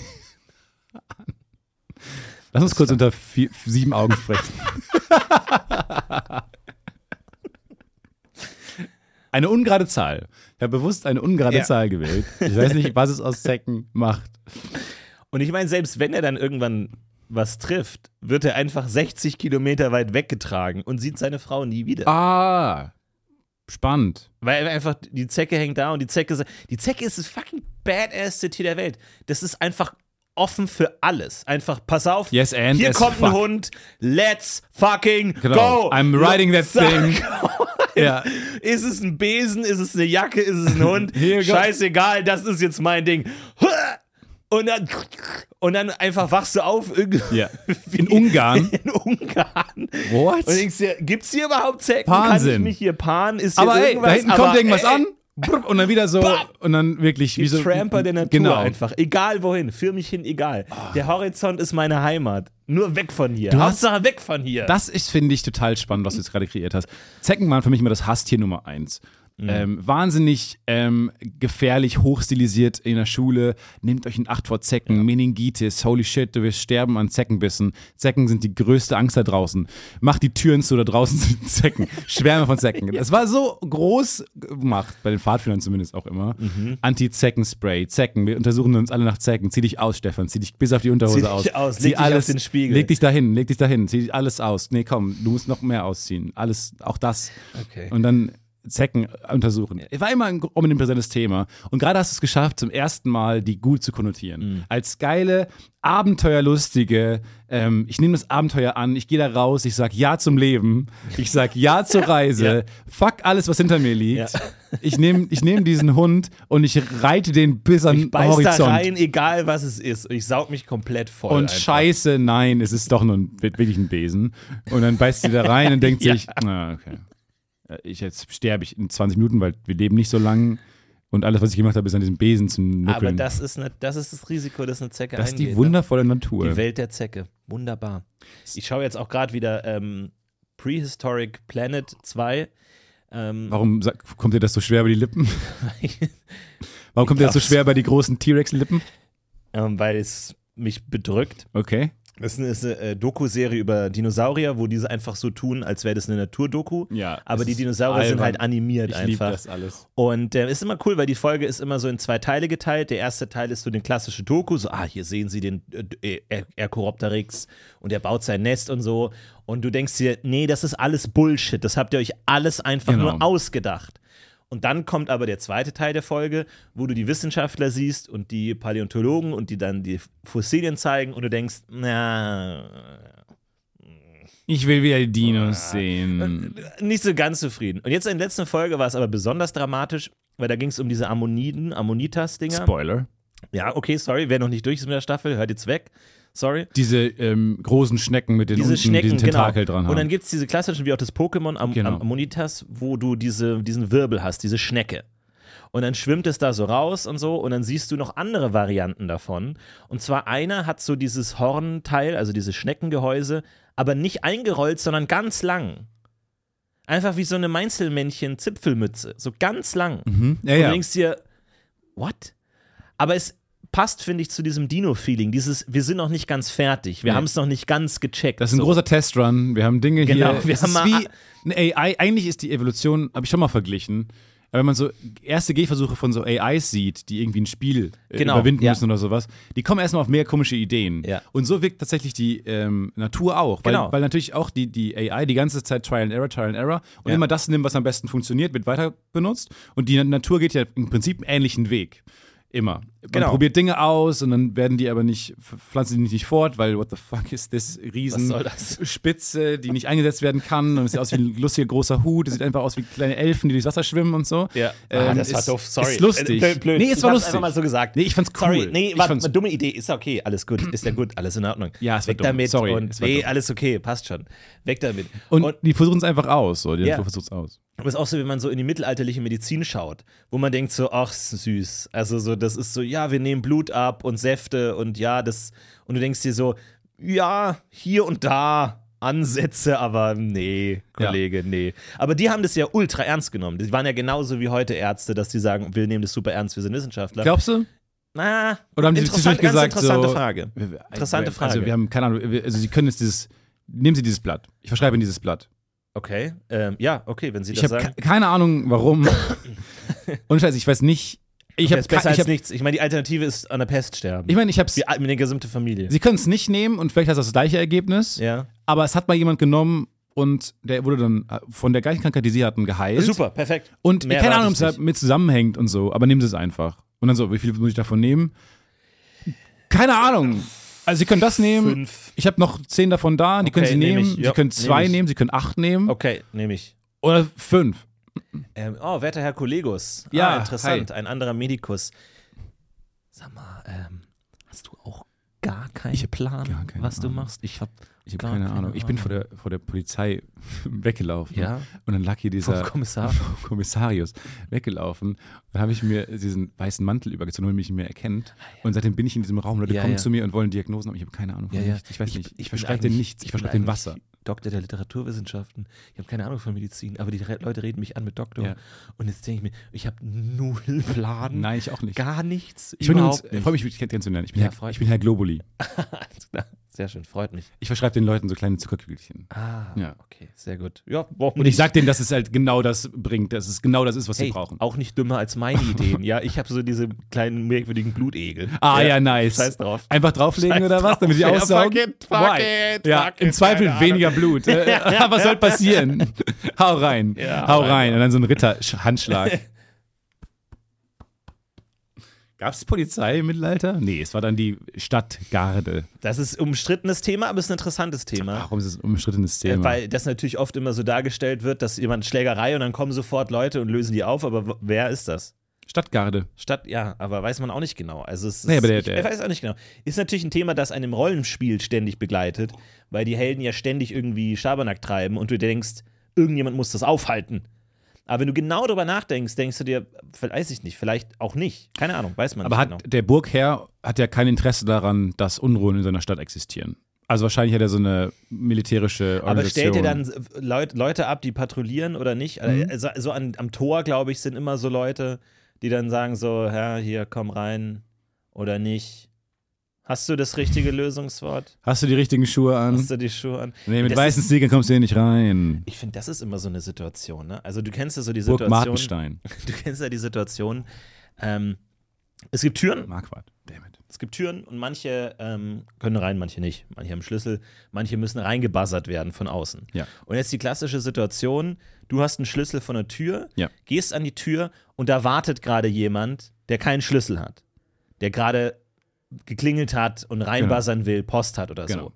an. Lass uns kurz unter vier, sieben Augen sprechen. Eine ungerade Zahl. Ich habe bewusst eine ungerade Ja. Zahl gewählt. Ich weiß nicht, was es aus Zecken macht. Und ich meine, selbst wenn er dann irgendwann was trifft, wird er einfach 60 Kilometer weit weggetragen und sieht seine Frau nie wieder. Ah, spannend. Weil einfach die Zecke hängt da und die Zecke, die Zecke ist das fucking badass Tier der Welt. Das ist einfach offen für alles. Einfach, pass auf, Yes, and hier kommt fuck. ein Hund, let's fucking Genau. go. I'm riding that thing. Ja. Ist es ein Besen, ist es eine Jacke, ist es ein Hund? Scheißegal, das ist jetzt mein Ding. Und dann, und dann einfach wachst du auf irgendwie ja. In Ungarn. in Ungarn. What? Und denkst dir, gibt's hier überhaupt Zecken? Kann ich Wahnsinn. mich hier paaren? Ist hier Aber ey, irgendwas? da hinten Aber, kommt irgendwas ey, an. Und dann wieder so. Bam. Und dann wirklich wie so. Tramper der Natur genau. einfach. Egal wohin, führ mich hin, egal. Der Horizont ist meine Heimat. Nur weg von hier. Du hast- Hauptsache weg von hier. Das ist, finde ich, total spannend, was du jetzt gerade kreiert hast. Zecken waren für mich immer das Hasstier Nummer eins. Mhm. Ähm, wahnsinnig ähm, gefährlich, hochstilisiert in der Schule. Nehmt euch in Acht vor Zecken, Meningitis, holy shit, du wirst sterben an Zeckenbissen. Zecken sind die größte Angst da draußen. Macht die Türen zu, da draußen sind Zecken. Schwärme von Zecken. Es war so groß gemacht, bei den Pfadfindern zumindest auch immer. Mhm. Anti-Zecken-Spray, Zecken. Wir untersuchen uns alle nach Zecken. Zieh dich aus, Stefan. Zieh dich bis auf die Unterhose Zieh dich aus. aus, Zieh leg dich auf alles, den Spiegel. Leg dich dahin, leg dich dahin, zieh alles aus. Nee, komm, du musst noch mehr ausziehen. Alles, auch das. Okay. Und dann Zecken untersuchen. War immer ein omnipräsentes Thema. Und gerade hast du es geschafft, zum ersten Mal die gut zu konnotieren. Mhm. Als geile, abenteuerlustige, ähm, ich nehme das Abenteuer an, ich gehe da raus, ich sag Ja zum Leben, ich sag Ja zur Reise, fuck alles, was hinter mir liegt. Ja. Ich nehme ich nehm diesen Hund und ich reite den bis an ich beiß Horizont. da rein, egal was es ist. Und ich saug mich komplett voll. Und einfach. scheiße, nein, es ist doch nur ein, wirklich ein Besen. Und dann beißt sie da rein und denkt Ja. sich, ah, okay. Äh, Ich, jetzt sterbe ich in 20 Minuten, weil wir leben nicht so lang. Und alles, was ich gemacht habe, ist an diesem Besen zu nuckeln. Aber das ist, ne, das ist das Risiko, das eine Zecke das ist eingeht. die ne? wundervolle Natur. Die Welt der Zecke. Wunderbar. Ich schaue jetzt auch gerade wieder ähm, Prehistoric Planet 2. Ähm, Warum kommt dir das so schwer über die Lippen? Warum kommt dir das so schwer bei die großen T-Rex-Lippen? ähm, weil es mich bedrückt. Okay. Das ist eine, eine äh, Doku-Serie über Dinosaurier, wo diese einfach so tun, als wäre das eine Naturdoku. Ja. Aber die Dinosaurier sind albern. halt animiert Ich liebe einfach. das alles. Und äh, ist immer cool, weil die Folge ist immer so in zwei Teile geteilt. Der erste Teil ist so eine klassische Doku, so, ah, hier sehen Sie den äh, äh, Ercoropteryx und er baut sein Nest und so. Und du denkst dir, nee, das ist alles Bullshit. Das habt ihr euch alles einfach Genau. nur ausgedacht. Und dann kommt aber der zweite Teil der Folge, wo du die Wissenschaftler siehst und die Paläontologen und die dann die Fossilien zeigen und du denkst, na, Ich will wieder die Dinos sehen. nicht so ganz zufrieden. Und jetzt in der letzten Folge war es aber besonders dramatisch, weil da ging es um diese Ammoniden, Ammonitas-Dinger. Spoiler. Ja, okay, sorry, wer noch nicht durch ist mit der Staffel, hört jetzt weg. Sorry. Diese ähm, großen Schnecken mit den Diese unten Schnecken, diesen Tentakel genau. dran haben. Und dann gibt es diese klassischen, wie auch das Pokémon Am Genau. Am Ammonitas, wo du diese, diesen Wirbel hast, diese Schnecke. Und dann schwimmt es da so raus und so und dann siehst du noch andere Varianten davon. Und zwar einer hat so dieses Hornteil, also dieses Schneckengehäuse, aber nicht eingerollt, sondern ganz lang. Einfach wie so eine Meinzelmännchen-Zipfelmütze. So ganz lang. mhm. Ja, Und ja. du denkst dir, what? Aber es passt, finde ich, zu diesem Dino-Feeling. Dieses, wir sind noch nicht ganz fertig. Wir Nee. haben es noch nicht ganz gecheckt. Das ist ein so. großer Testrun. Wir haben Dinge Genau, hier. wir es haben ist wie eine AI. Eigentlich ist die Evolution, habe ich schon mal verglichen. Aber wenn man so erste Gehversuche von so AIs sieht, die irgendwie ein Spiel äh, Genau, überwinden ja. müssen oder sowas, die kommen erstmal auf mehr komische Ideen. Ja. Und so wirkt tatsächlich die ähm, Natur auch. Weil, Genau. weil natürlich auch die, die AI die ganze Zeit Trial and Error, Trial and Error und Ja. immer das nimmt, was am besten funktioniert, wird weiter benutzt. Und die Natur geht ja im Prinzip einen ähnlichen Weg. Immer. Man Genau. probiert Dinge aus und dann werden die aber nicht, pflanzen die nicht, nicht fort, weil what the fuck ist das riesen soll das? Spitze, die nicht eingesetzt werden kann und es sieht aus wie ein lustiger großer Hut, es sieht einfach aus wie kleine Elfen, die durchs Wasser schwimmen und so. Ja. Ähm, ah, das war ist- doof, sorry. Ist lustig. Blöd, blöd. Nee, es Ich war lustig. einfach mal so gesagt. Nee, ich fand's cool. Sorry, nee, fand's- eine dumme Idee. Ist okay, alles gut. Ist ja gut, alles in Ordnung. Ja, es war Weg dumm. damit Sorry, und war nee, dumm. alles okay, passt schon. Weg damit. Und, und die versuchen es einfach aus. So. Die Ja. Versucht es aus. Aber es ist auch so, wenn man so in die mittelalterliche Medizin schaut, wo man denkt so, ach, süß. Also so, das ist so, ja, wir nehmen Blut ab und Säfte und ja, das, und du denkst dir so, ja, hier und da Ansätze, aber nee, Ja. Kollege, nee. Aber die haben das ja ultra ernst genommen. Die waren ja genauso wie heute Ärzte, dass die sagen, wir nehmen das super ernst, wir sind Wissenschaftler. Glaubst du? Na, Oder haben sie interessant, ganz gesagt, interessante so, Frage. Wir- Interessante Also Frage. wir haben keine Ahnung, also sie können jetzt dieses, nehmen Sie dieses Blatt. Ich verschreibe Ihnen dieses Blatt. Okay. Ähm, ja, okay, wenn Sie Ich das habe sagen. keine Ahnung, warum. Und Scheiße, ich weiß nicht. Ich habe besser ich als hab, nichts. Ich meine, die Alternative ist an der Pest sterben. Ich meine, ich habe Wie mit der gesamten Familie. Sie können es nicht nehmen und vielleicht hast du das gleiche Ergebnis. ja. Aber es hat mal jemand genommen und der wurde dann äh, von der gleichen Krankheit, die sie hatten, geheilt. Super, perfekt. Und Mehr keine Ahnung, ob ich es damit zusammenhängt und so, aber nehmen Sie es einfach. Und dann so, wie viel muss ich davon nehmen? Keine Ahnung. Also Sie können das nehmen. Fünf. Ich habe noch zehn davon da, die Okay, können Sie nehm nehmen. ich. Sie Ja, können nehm zwei ich. nehmen, Sie können acht nehmen. Okay, nehme ich. Oder fünf. Ähm, oh, werter Herr Kollegus. Ja, ah, interessant. Ein anderer Medikus. Sag mal, ähm, hast du auch gar keinen Plan, gar keine was du Ahnung. machst? Ich habe Ich habe keine Ahnung. Ich bin vor der, vor der Polizei weggelaufen. Ja. Und dann lag hier dieser vom Kommissar. vom Kommissarius weggelaufen. Dann habe ich mir diesen weißen Mantel übergezogen, damit mich nicht mehr erkennt. Und seitdem bin ich in diesem Raum. Leute Ja, kommen ja. zu mir und wollen Diagnosen haben. Ich habe keine Ahnung von Ja, ja. nichts. Ich weiß nicht. Ich, bin verschreibe denen eigentlich- nichts. Ich bin verschreibe denen eigentlich Wasser. Doktor der Literaturwissenschaften. Ich habe keine Ahnung von Medizin, aber die Leute reden mich an mit Doktor. Ja. Und jetzt denke ich mir, ich habe null Plan. Nein, ich auch nicht. Gar nichts. Ich bin überhaupt freue mich, dich kennenzulernen. Ich bin, Ja, Herr, ich bin Herr Globuli. Sehr schön, freut mich. Ich verschreibe den Leuten so kleine Zuckerkügelchen. Ah, Ja. okay, sehr gut. Ja, Und ich sage denen, dass es halt genau das bringt, dass es genau das ist, was hey, sie brauchen. auch nicht dümmer als meine Ideen. ja, ich habe so diese kleinen merkwürdigen Blutegel. Ah, ja, nice. Scheiß drauf. Einfach drauflegen Scheiß oder was, drauf. damit die Ja, aussaugen? fuck it, fuck Why? it, ja, fuck im it, Zweifel weniger Blut. Was soll passieren? hau rein. Ja, hau rein. Und dann so ein Ritter-Handschlag. Gab es Polizei im Mittelalter? Nee, es war dann die Stadtgarde. Das ist ein umstrittenes Thema, aber es ist ein interessantes Thema. Warum ist es ein umstrittenes Äh, Thema? Weil das natürlich oft immer so dargestellt wird, dass jemand Schlägerei und dann kommen sofort Leute und lösen die auf, aber wer ist das? Stadtgarde. Statt, ja, aber weiß man auch nicht genau. Also es ist, Nee, aber der- ich der- weiß auch nicht genau. Ist natürlich ein Thema, das einem Rollenspiel ständig begleitet, weil die Helden ja ständig irgendwie Schabernack treiben und du denkst, irgendjemand muss das aufhalten. Aber wenn du genau darüber nachdenkst, denkst du dir, weiß ich nicht, vielleicht auch nicht. Keine Ahnung, weiß man Aber nicht hat genau. der Burgherr hat ja kein Interesse daran, dass Unruhen in seiner Stadt existieren. Also wahrscheinlich hat er so eine militärische Aber Organisation. stellt ihr dann Leut, Leute ab, die patrouillieren oder nicht? Mhm. Also, so an, am Tor, glaube ich, sind immer so Leute, die dann sagen so, ja, hier, komm rein oder nicht. Hast du das richtige Lösungswort? Hast du die richtigen Schuhe an? Hast du die Schuhe an? Nee, mit Das weißen ist- Sneakern kommst du hier nicht rein. Ich finde, das ist immer so eine Situation, ne? Also du kennst ja so die Burg Situation. Martenstein. Du kennst ja die Situation. Ähm, es gibt Türen, Marquardt. Dammit. es gibt Türen und manche ähm, können rein, manche nicht. Manche haben Schlüssel, manche müssen reingebuzzert werden von außen. Ja. Und jetzt die klassische Situation: Du hast einen Schlüssel von der Tür, Ja. gehst an die Tür und da wartet gerade jemand, der keinen Schlüssel hat, der gerade geklingelt hat und reinbuzzern will, Post hat oder Genau. so.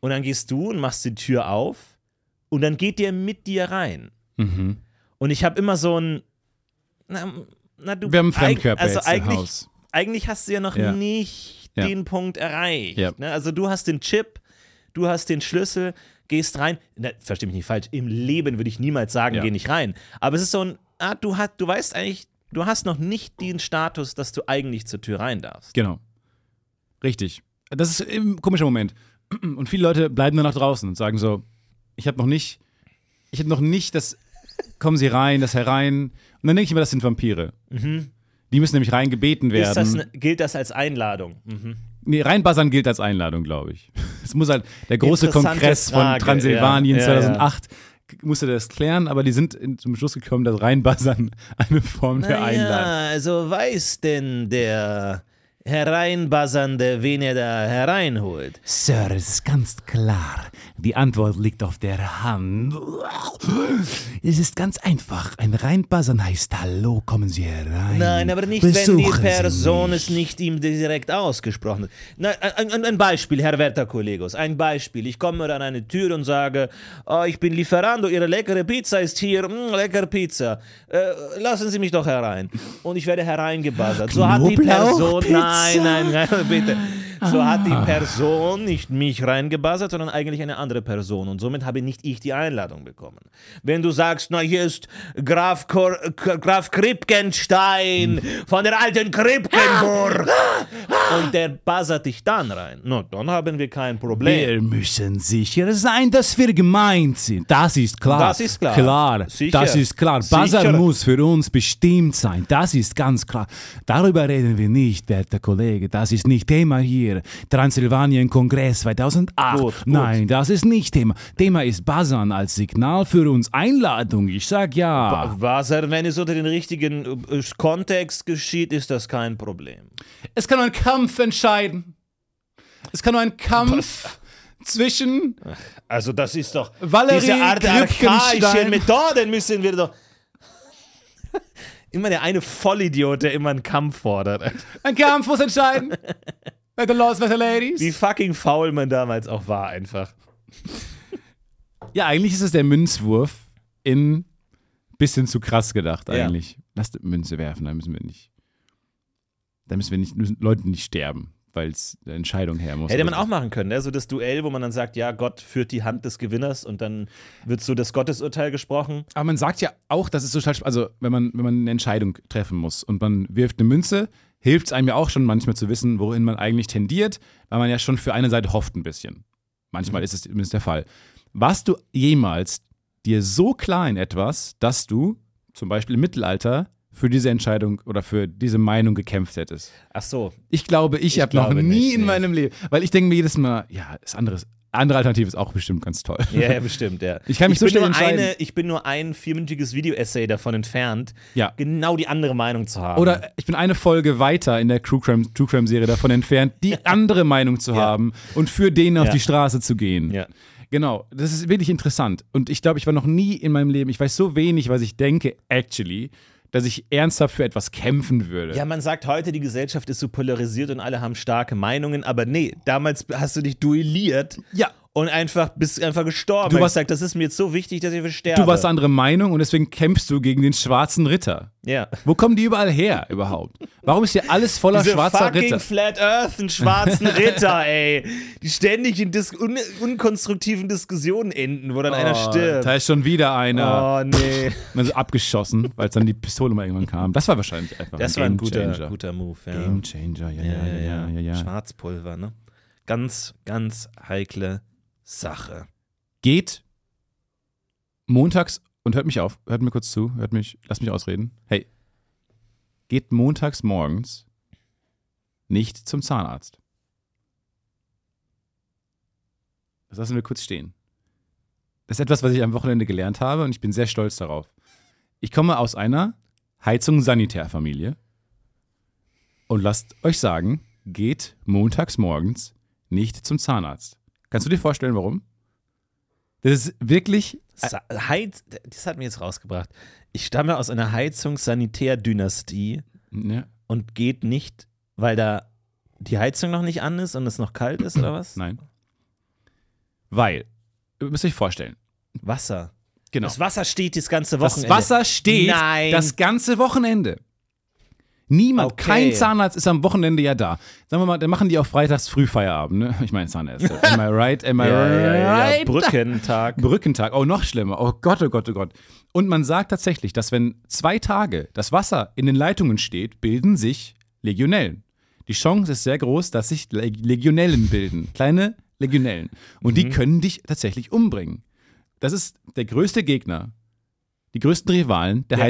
Und dann gehst du und machst die Tür auf und dann geht der mit dir rein. Mhm. Und ich habe immer so ein. Na, na, du, Wir haben einen Fremdkörper also jetzt im eigentlich, Haus. eigentlich hast du ja noch Ja. nicht Ja. den Punkt erreicht. Ja. Ne? Also du hast den Chip, du hast den Schlüssel, gehst rein. Na, versteh mich nicht falsch, im Leben würde ich niemals sagen, geh nicht rein. Aber es ist so ein, ah, du, hast, du weißt eigentlich, du hast noch nicht den Status, dass du eigentlich zur Tür rein darfst. Genau. Richtig. Das ist ein komischer Moment. Und viele Leute bleiben dann nach draußen und sagen so, ich habe noch nicht, ich habe noch nicht das, kommen Sie rein, das herein. Und dann denke ich immer, das sind Vampire. Die müssen nämlich reingebeten Mhm. Ist das werden. ne, gilt das als Einladung? Mhm. Nee, reinbuzzern gilt als Einladung, glaube ich. Es muss halt der große Kongress von Frage, Transsilvanien ja, ja, ja. 2008 musste das klären, aber die sind in, zum Schluss gekommen, dass reinbuzzern eine Form der Einladung. also weiß denn der Hereinbuzzernde, wen er da hereinholt? Sir, es ist ganz klar. Die Antwort liegt auf der Hand. Es ist ganz einfach. Ein Reinbuzzern heißt Hallo, kommen Sie herein. Nein, aber nicht, wenn die Besuchen Person es nicht ihm direkt ausgesprochen hat. Na, ein, ein, Beispiel, Herr werter Kollegos, ein Beispiel. Ich komme an eine Tür und sage, oh, ich bin Lieferando, Ihre leckere Pizza ist hier, mm, leckere Pizza. Äh, lassen Sie mich doch herein. Und ich werde hereingebuzzert. So hat die Person, Knoblauchpizza? Nein, nein, nein, bitte. So hat Ah. die Person nicht mich reingebuzzert, sondern eigentlich eine andere Person. Und somit habe nicht ich die Einladung bekommen. Wenn du sagst, na hier ist Graf, Kor Graf Kripkenstein von der alten Kripkenburg und der buzzert dich dann rein, na, dann haben wir kein Problem. Wir müssen sicher sein, dass wir gemeint sind. Das ist klar. Das ist klar. Klar, Sicher. das ist klar. Buzzer muss für uns bestimmt sein. Das ist ganz klar. Darüber reden wir nicht, werter Kollege. Das ist nicht Thema hier. Für Transsilvanien-Kongress 2008. Gut, gut. Nein, das ist nicht Thema. Thema ist Buzzern als Signal für uns. Einladung, ich sag ja. Wasser, wenn es unter den richtigen äh, Kontext geschieht, ist das kein Problem. Es kann nur ein Kampf entscheiden. Es kann nur ein Kampf zwischen Also das ist doch Valerie diese Art archaischen Methoden müssen wir doch. Immer der eine Vollidiot, der immer einen Kampf fordert. ein Kampf muss entscheiden. Better Lords, better Ladies. Wie fucking faul man damals auch war, einfach. Ja, eigentlich ist es der Münzwurf in bisschen zu krass gedacht Ja. eigentlich. Lass die Münze werfen, da müssen wir nicht. Da müssen wir nicht, müssen Leute nicht sterben, weil es eine Entscheidung her muss. Hätte man auch machen können, ne? so das Duell, wo man dann sagt, ja, Gott führt die Hand des Gewinners und dann wird so das Gottesurteil gesprochen. Aber man sagt ja auch, dass es so total, sp- also wenn man, wenn man eine Entscheidung treffen muss und man wirft eine Münze, hilft es einem ja auch schon manchmal zu wissen, wohin man eigentlich tendiert, weil man ja schon für eine Seite hofft ein bisschen. Manchmal ist es zumindest der Fall. Warst du jemals dir so klar in etwas, dass du zum Beispiel im Mittelalter für diese Entscheidung oder für diese Meinung gekämpft hättest? Ach so, Ich glaube, ich, Ich habe noch nie nicht, in nee. meinem Leben, weil ich denke mir jedes Mal, ja, das andere, andere Alternative ist auch bestimmt ganz toll. ja, ja bestimmt, ja. Ich kann mich so bin schnell nur entscheiden. eine, Ich bin nur ein vierminütiges Video-Essay davon entfernt, Ja. genau die andere Meinung zu haben. Oder ich bin eine Folge weiter in der True Crime, True Crime Serie davon entfernt, die andere Meinung zu haben und für den auf Ja. die Straße zu gehen. Ja. Genau, das ist wirklich interessant. Und ich glaube, ich war noch nie in meinem Leben, ich weiß so wenig, was ich denke, actually, dass ich ernsthaft für etwas kämpfen würde. Ja, man sagt heute, die Gesellschaft ist so polarisiert und alle haben starke Meinungen, aber nee, damals hast du dich duelliert Ja. Und einfach bist einfach gestorben. Du warst- hast gesagt, das ist mir jetzt so wichtig, dass ich versterbe. Du warst andere Meinung und deswegen kämpfst du gegen den schwarzen Ritter. Ja. Wo kommen die überall her überhaupt? Warum ist hier alles voller Diese schwarzer fucking Ritter? Flat Earth und schwarzen Ritter, ey. Die ständig in dis un unkonstruktiven Diskussionen enden, wo dann einer Oh, stirbt. Da ist schon wieder einer. Oh, nee. Man abgeschossen, weil es dann die Pistole mal irgendwann kam. Das war wahrscheinlich einfach Das ein war ein guter, guter Move, ja. Game Changer, ja, ja, ja, ja, ja, ja. Schwarzpulver, ne? Ganz, ganz heikle Sache. Geht montags und hört mich auf, hört mir kurz zu, hört mich, lasst mich ausreden. Hey, geht montags morgens nicht zum Zahnarzt. Das lassen wir kurz stehen. Das ist etwas, was ich am Wochenende gelernt habe und ich bin sehr stolz darauf. Ich komme aus einer Heizung-Sanitärfamilie und lasst euch sagen, geht montags morgens nicht zum Zahnarzt. Kannst du dir vorstellen, warum? Das ist wirklich Heiz das hat mir jetzt rausgebracht. Ich stamme aus einer Heizungs-Sanitär-Dynastie Ja, und geht nicht, weil da die Heizung noch nicht an ist und es noch kalt ist oder was? nein. Weil, ihr müsst euch vorstellen, Wasser. genau. Das Wasser steht das ganze Das Wochenende. Wasser steht Nein. das ganze Wochenende. Niemand, Okay. kein Zahnarzt ist am Wochenende ja da. Sagen wir mal, dann machen die auch freitags Frühfeierabend, ne? Ich meine Zahnärzte. Am I right? Am I ja, ja, ja, ja. right? Brückentag. Brückentag, oh, noch schlimmer. Oh Gott, oh Gott, oh Gott. Und man sagt tatsächlich, dass wenn zwei Tage das Wasser in den Leitungen steht, bilden sich Legionellen. Die Chance ist sehr groß, dass sich Leg- Legionellen bilden. Kleine Legionellen. Und Mhm. die können dich tatsächlich umbringen. Das ist der größte Gegner, die größten Rivalen der Ja.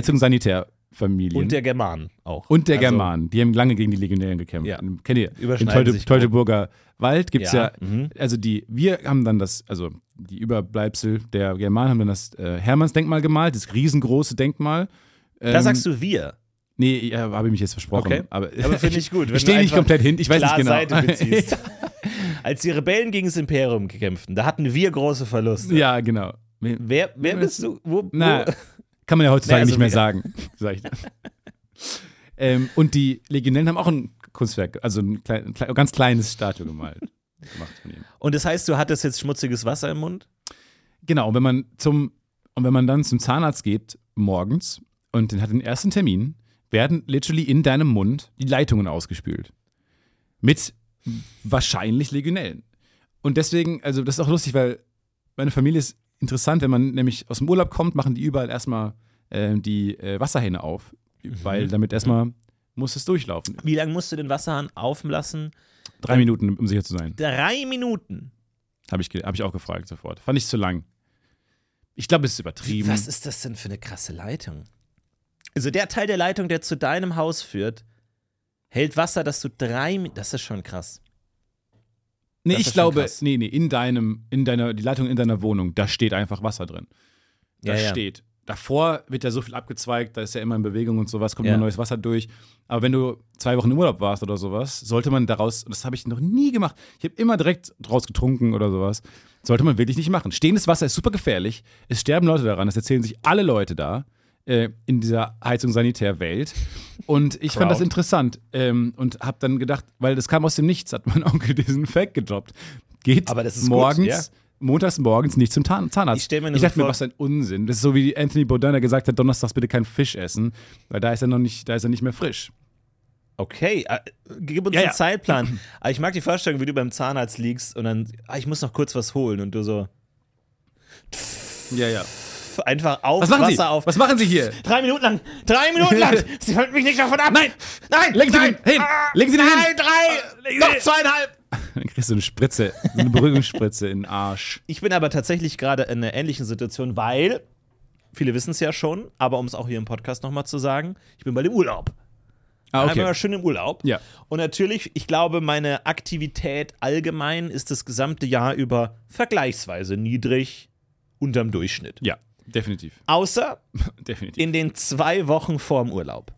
Heizung-Sanitärfamilien. Und der German auch. Und der Also, Germanen, die haben lange gegen die Legionellen gekämpft. Ja. Kennt ihr? Im Teute, Teutoburger Wald gibt es ja, Ja, mhm. also die, wir haben dann das, also die Überbleibsel der Germanen haben dann das äh, Hermannsdenkmal gemalt, das riesengroße Denkmal. Ähm, Da sagst du wir. Nee, ja, habe ich mich jetzt versprochen. Okay. Aber, Aber finde ich gut, Ich stehe nicht komplett hin, ich weiß nicht genau. Seite beziehst. Als die Rebellen gegen das Imperium kämpften, da hatten wir große Verluste. ja, genau. Wer, wer bist du? Wo, Na, wo? Kann man ja heutzutage Nee, also nicht mehr sagen. Sag ich. ähm, und die Legionellen haben auch ein Kunstwerk, also ein, klein, ein ganz kleines Statue gemalt. Gemacht von ihm. Und das heißt, du hattest jetzt schmutziges Wasser im Mund? Genau, und wenn man zum und wenn man dann zum Zahnarzt geht morgens und den hat den ersten Termin, werden literally in deinem Mund die Leitungen ausgespült. Mit wahrscheinlich Legionellen. Und deswegen, also das ist auch lustig, weil meine Familie ist interessant, wenn man nämlich aus dem Urlaub kommt, machen die überall erstmal äh, die äh, Wasserhähne auf, weil damit erstmal muss es durchlaufen. Wie lange musst du den Wasserhahn auflassen? Drei Minuten, um sicher zu sein. Drei Minuten. Habe ich, hab ich auch gefragt sofort. Fand ich zu lang. Ich glaube, es ist übertrieben. Was ist das denn für eine krasse Leitung? Also der Teil der Leitung, der zu deinem Haus führt, hält Wasser, dass du drei, Mi- das ist schon krass. Nee, Das ich glaube, krass. nee, nee, in deinem, in deiner, die Leitung in deiner Wohnung, da steht einfach Wasser drin. Da Ja, ja. steht. Davor wird ja so viel abgezweigt, da ist ja immer in Bewegung und sowas, kommt Ja. neues Wasser durch. Aber wenn du zwei Wochen im Urlaub warst oder sowas, sollte man daraus, und das habe ich noch nie gemacht, ich habe immer direkt draus getrunken oder sowas, sollte man wirklich nicht machen. Stehendes Wasser ist super gefährlich, es sterben Leute daran, das erzählen sich alle Leute da äh, in dieser Heizung-Sanitär-Welt. Und ich fand das interessant ähm, und habe dann gedacht, weil das kam aus dem Nichts, hat mein Onkel diesen Fact gedroppt. Geht Aber das ist gut, morgens, ja. montags morgens nicht zum Zahn Zahnarzt. Ich mir ich dachte mir, vor- was ein Unsinn. Das ist so wie Anthony Bourdain, der gesagt hat, donnerstags bitte kein Fisch essen, weil da ist er noch nicht, da ist er nicht mehr frisch. Okay, äh, gib uns Ja, einen ja. Zeitplan. Aber ich mag die Vorstellung, wie du beim Zahnarzt liegst und dann, ah, ich muss noch kurz was holen und du so Ja, ja. Einfach auf, Was machen Wasser Sie? auf. Was machen Sie hier? Drei Minuten lang, drei Minuten lang. Sie halten mich nicht davon ab. Nein! nein, Legen Sie nein. den hin! Ah, Legen Sie den nein, hin! drei, Legen Sie noch zweieinhalb. Dann kriegst du eine Spritze, eine Beruhigungsspritze in den Arsch. Ich bin aber tatsächlich gerade in einer ähnlichen Situation, weil, viele wissen es ja schon, aber um es auch hier im Podcast nochmal zu sagen, ich bin bei dem Urlaub. Ah, Einmal okay. mal schön im Urlaub. Ja. Und natürlich, ich glaube, meine Aktivität allgemein ist das gesamte Jahr über vergleichsweise niedrig unterm Durchschnitt. Ja, definitiv. Außer Definitiv. in den zwei Wochen vorm Urlaub.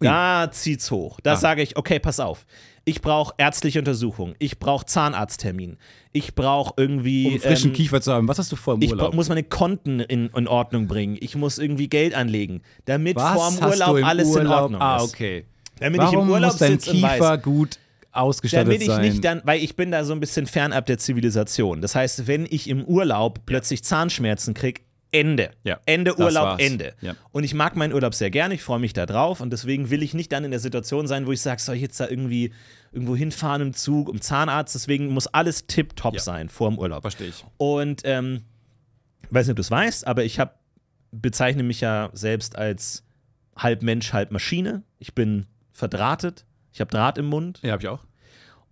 Da zieht's hoch. Da Ah. sage ich, okay, pass auf. Ich brauche ärztliche Untersuchung. Ich brauche Zahnarzttermin. Ich brauche irgendwie. um frischen ähm, Kiefer zu haben. Was hast du vor im ich Urlaub? bra- muss meine Konten in, in Ordnung bringen. Ich muss irgendwie Geld anlegen, damit Was vorm hast Urlaub alles in Urlaub? Ordnung ah, ist. okay. Damit Warum ich im Urlaub muss dein Kiefer gut ausgestattet damit ich sein? nicht dann, weil ich bin da so ein bisschen fernab der Zivilisation. Das heißt, wenn ich im Urlaub plötzlich Zahnschmerzen kriege, Ende. Ja, Ende Urlaub. Ende. Ja. Und ich mag meinen Urlaub sehr gerne, ich freue mich da drauf und deswegen will ich nicht dann in der Situation sein, wo ich sage, soll ich jetzt da irgendwie irgendwo hinfahren im Zug, um Zahnarzt, deswegen muss alles tipptopp Ja. sein vor dem Urlaub. Verstehe ich. Und ähm, weiß nicht, ob du es weißt, aber ich habe bezeichne mich ja selbst als halb Mensch, halb Maschine. Ich bin verdrahtet. Ich habe Draht im Mund Ja, hab ich auch.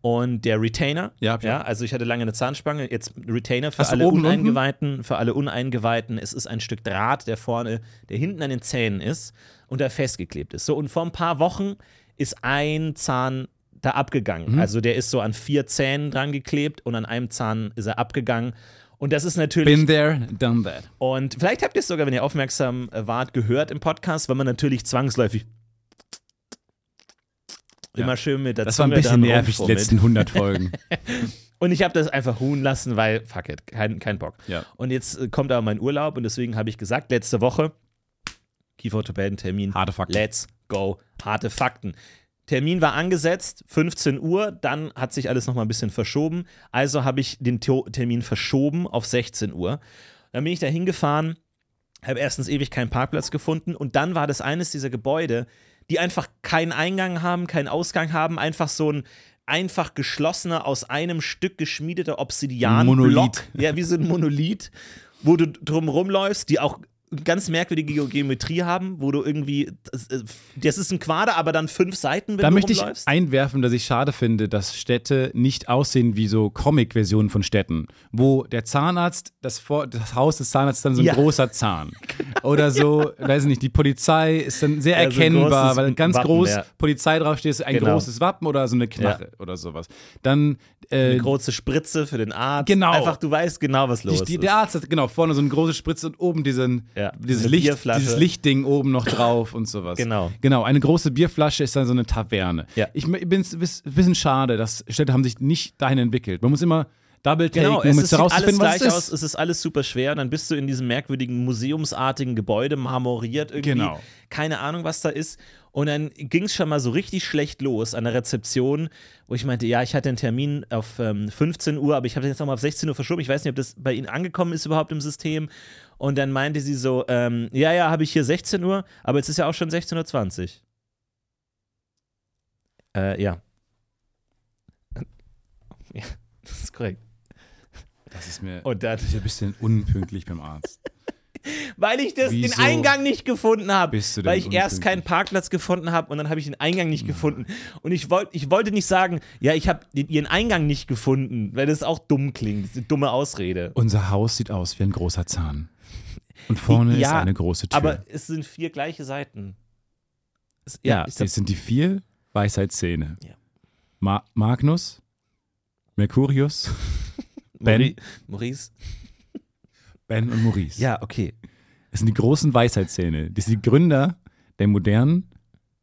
Und der Retainer. Ja, ja also ich hatte lange eine Zahnspange, jetzt Retainer für Hast alle und unten? Uneingeweihten, für alle Uneingeweihten. Es ist ein Stück Draht, der vorne, der hinten an den Zähnen ist und da festgeklebt ist. So und vor ein paar Wochen ist ein Zahn da abgegangen. Mhm. Also der ist so an vier Zähnen dran geklebt und an einem Zahn ist er abgegangen. Und das ist natürlich Been there, done that. und vielleicht habt ihr es sogar, wenn ihr aufmerksam äh, wart, gehört im Podcast, weil man natürlich zwangsläufig Ja. immer schön mit der Das war ein bisschen nervig, die letzten 100 Folgen. Und ich habe das einfach ruhen lassen, weil, fuck it, kein, kein Bock. Ja. Und jetzt äh, kommt aber mein Urlaub und deswegen habe ich gesagt, letzte Woche, Kieferorthopädentermin, Harte Fakten. let's go, harte Fakten. Termin war angesetzt, 15 Uhr, dann hat sich alles nochmal ein bisschen verschoben. Also habe ich den Termin verschoben auf 16 Uhr. Dann bin ich da hingefahren, habe erstens ewig keinen Parkplatz gefunden und dann war das eines dieser Gebäude, die einfach keinen Eingang haben, keinen Ausgang haben, einfach so ein einfach geschlossener, aus einem Stück geschmiedeter Obsidian Monolith. Ja, wie so ein Monolith, wo du drum rumläufst, die auch ganz merkwürdige Ge- Geometrie haben, wo du irgendwie, das, äh, das ist ein Quader, aber dann fünf Seiten, wenn Da du möchte ich einwerfen, dass ich schade finde, dass Städte nicht aussehen wie so Comic-Versionen von Städten, wo der Zahnarzt, das, Vor das Haus des Zahnarztes dann so ein Ja. großer Zahn. Oder so, weiß ich nicht, die Polizei ist dann sehr Ja, so erkennbar, großes weil ganz Wappen, groß ja. Polizei draufsteht, ist ein Genau. großes Wappen oder so eine Knarre oder sowas. Dann äh, Eine große Spritze für den Arzt. Genau. Einfach, du weißt genau, was los die, die, ist. der Arzt hat genau vorne so eine große Spritze und oben diesen, Ja, dieses, Licht, Bierflasche. dieses Lichtding oben noch drauf und sowas. Genau. Genau, eine große Bierflasche ist dann so eine Taverne. Ja. Ich bin es ein bisschen schade, dass Städte haben sich nicht dahin entwickelt. Man muss immer Double Take, Genau, um es ist, sieht alles gleich es aus, ist. es ist alles super schwer. Dann bist du in diesem merkwürdigen museumsartigen Gebäude, marmoriert irgendwie. Genau. Keine Ahnung, was da ist. Und dann ging es schon mal so richtig schlecht los an der Rezeption, wo ich meinte, ja, ich hatte einen Termin auf ähm, 15 Uhr, aber ich habe den jetzt nochmal auf 16 Uhr verschoben. Ich weiß nicht, ob das bei Ihnen angekommen ist überhaupt im System. Und dann meinte sie so, ähm, ja, ja, habe ich hier 16 Uhr, aber jetzt ist ja auch schon 16.20 Uhr. Äh, ja. Ja, das ist korrekt. Das ist mir Und dann das ist ja ein bisschen unpünktlich beim Arzt. Weil ich das, den Wieso Eingang nicht gefunden habe. Weil ich erst keinen Parkplatz gefunden habe und dann habe ich den Eingang nicht gefunden. Und ich, wollt, ich wollte nicht sagen, ja, ich habe den- ihren Eingang nicht gefunden, weil das auch dumm klingt. Das ist eine dumme Ausrede. Unser Haus sieht aus wie ein großer Zahn. Und vorne ist Ja, eine große Tür. Aber es sind vier gleiche Seiten. Es, ja, ja, das sind die vier Weisheitszähne. Ja. Ma Magnus, Mercurius, Ben. Mauri- Maurice? Ben und Maurice. Ja, okay. Das sind die großen Weisheitszähne. Das sind die Gründer der modernen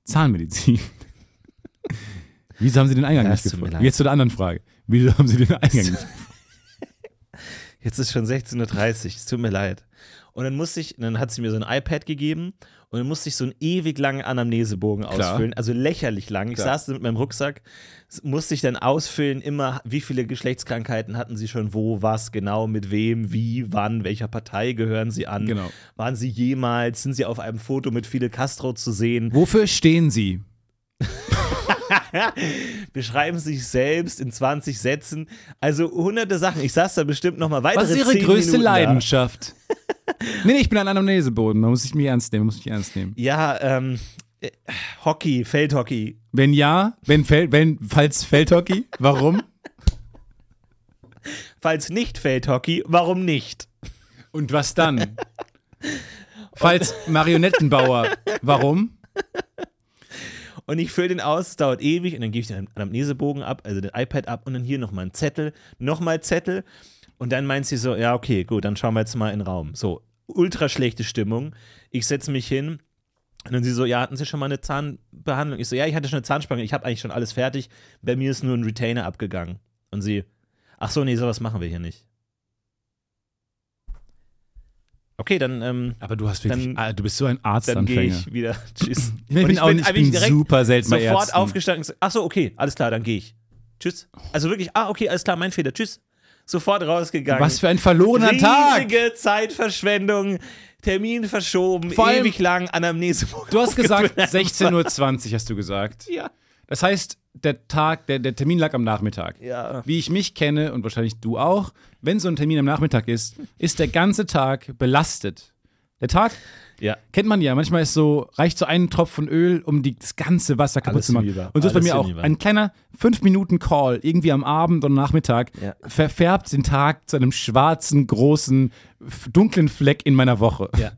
Zahnmedizin. Wieso haben sie den Eingang Ja, nicht gefunden? Jetzt zu der anderen Frage. Wieso haben sie den Eingang nicht Jetzt ist schon 16.30 Uhr, es tut mir leid. Und dann musste ich, dann hat sie mir so ein iPad gegeben und dann musste ich so einen ewig langen Anamnesebogen Klar. ausfüllen, also lächerlich lang. Ich Klar. saß mit meinem Rucksack, musste ich dann ausfüllen, immer, wie viele Geschlechtskrankheiten hatten sie schon, wo, was, genau, mit wem, wie, wann, welcher Partei gehören sie an, Genau. waren sie jemals, sind sie auf einem Foto mit Fidel Castro zu sehen, Wofür stehen sie? beschreiben sich selbst in 20 Sätzen, also hunderte Sachen. Ich saß da bestimmt noch mal weitere Was ist ihre 10 größte Minuten da. Leidenschaft? nee, nee, ich bin ein Anamneseboden. Man muss sich mich ernst nehmen, muss mich ernst nehmen. Ja, ähm, äh, Hockey, Feldhockey. Wenn ja, wenn, Fel wenn falls Feldhockey, warum? Falls nicht Feldhockey, warum nicht? Und was dann? Falls Marionettenbauer, warum? Und ich fülle den aus, es dauert ewig und dann gebe ich den Anamnesebogen ab, also den iPad ab und dann hier nochmal einen Zettel, nochmal Zettel und dann meint sie so, ja okay, gut, dann schauen wir jetzt mal in den Raum. So, ultra schlechte Stimmung. Ich setze mich hin und dann sie so, ja, hatten Sie schon mal eine Zahnbehandlung? Ich so, ja, ich hatte schon eine Zahnspange, ich habe eigentlich schon alles fertig, bei mir ist nur ein Retainer abgegangen. Und sie, ach so, nee, sowas machen wir hier nicht. Okay, dann, ähm, Aber du hast wirklich, Dann- ah, du bist so ein dann gehe Arztanfänger. ich wieder. Tschüss. Ich bin, Und auch nicht, ich bin super selten bei sofort Ärzten. aufgestanden und gesagt, ach so, okay, alles klar, dann gehe ich. Tschüss. Also wirklich, ah, okay, alles klar, mein Fehler, tschüss. Sofort rausgegangen. Was für ein verlorener Tag! Riesige Zeitverschwendung, Termin verschoben, Vor ewig lang, Anamnese. Du hast gesagt, aufgefüllt. 16.20 Uhr hast du gesagt. Ja. Das heißt, der Tag, der, der Termin lag am Nachmittag. Ja. Wie ich mich kenne und wahrscheinlich du auch, wenn so ein Termin am Nachmittag ist, ist der ganze Tag belastet. Der Tag Ja. kennt man ja. Manchmal ist so, reicht so ein Tropfen Öl, um die, das ganze Wasser kaputt Alles zu machen. hinüber. Und so ist bei mir auch. hinüber. Ein kleiner 5-Minuten-Call, irgendwie am Abend oder Nachmittag, Ja. verfärbt den Tag zu einem schwarzen, großen, dunklen Fleck in meiner Woche. Ja.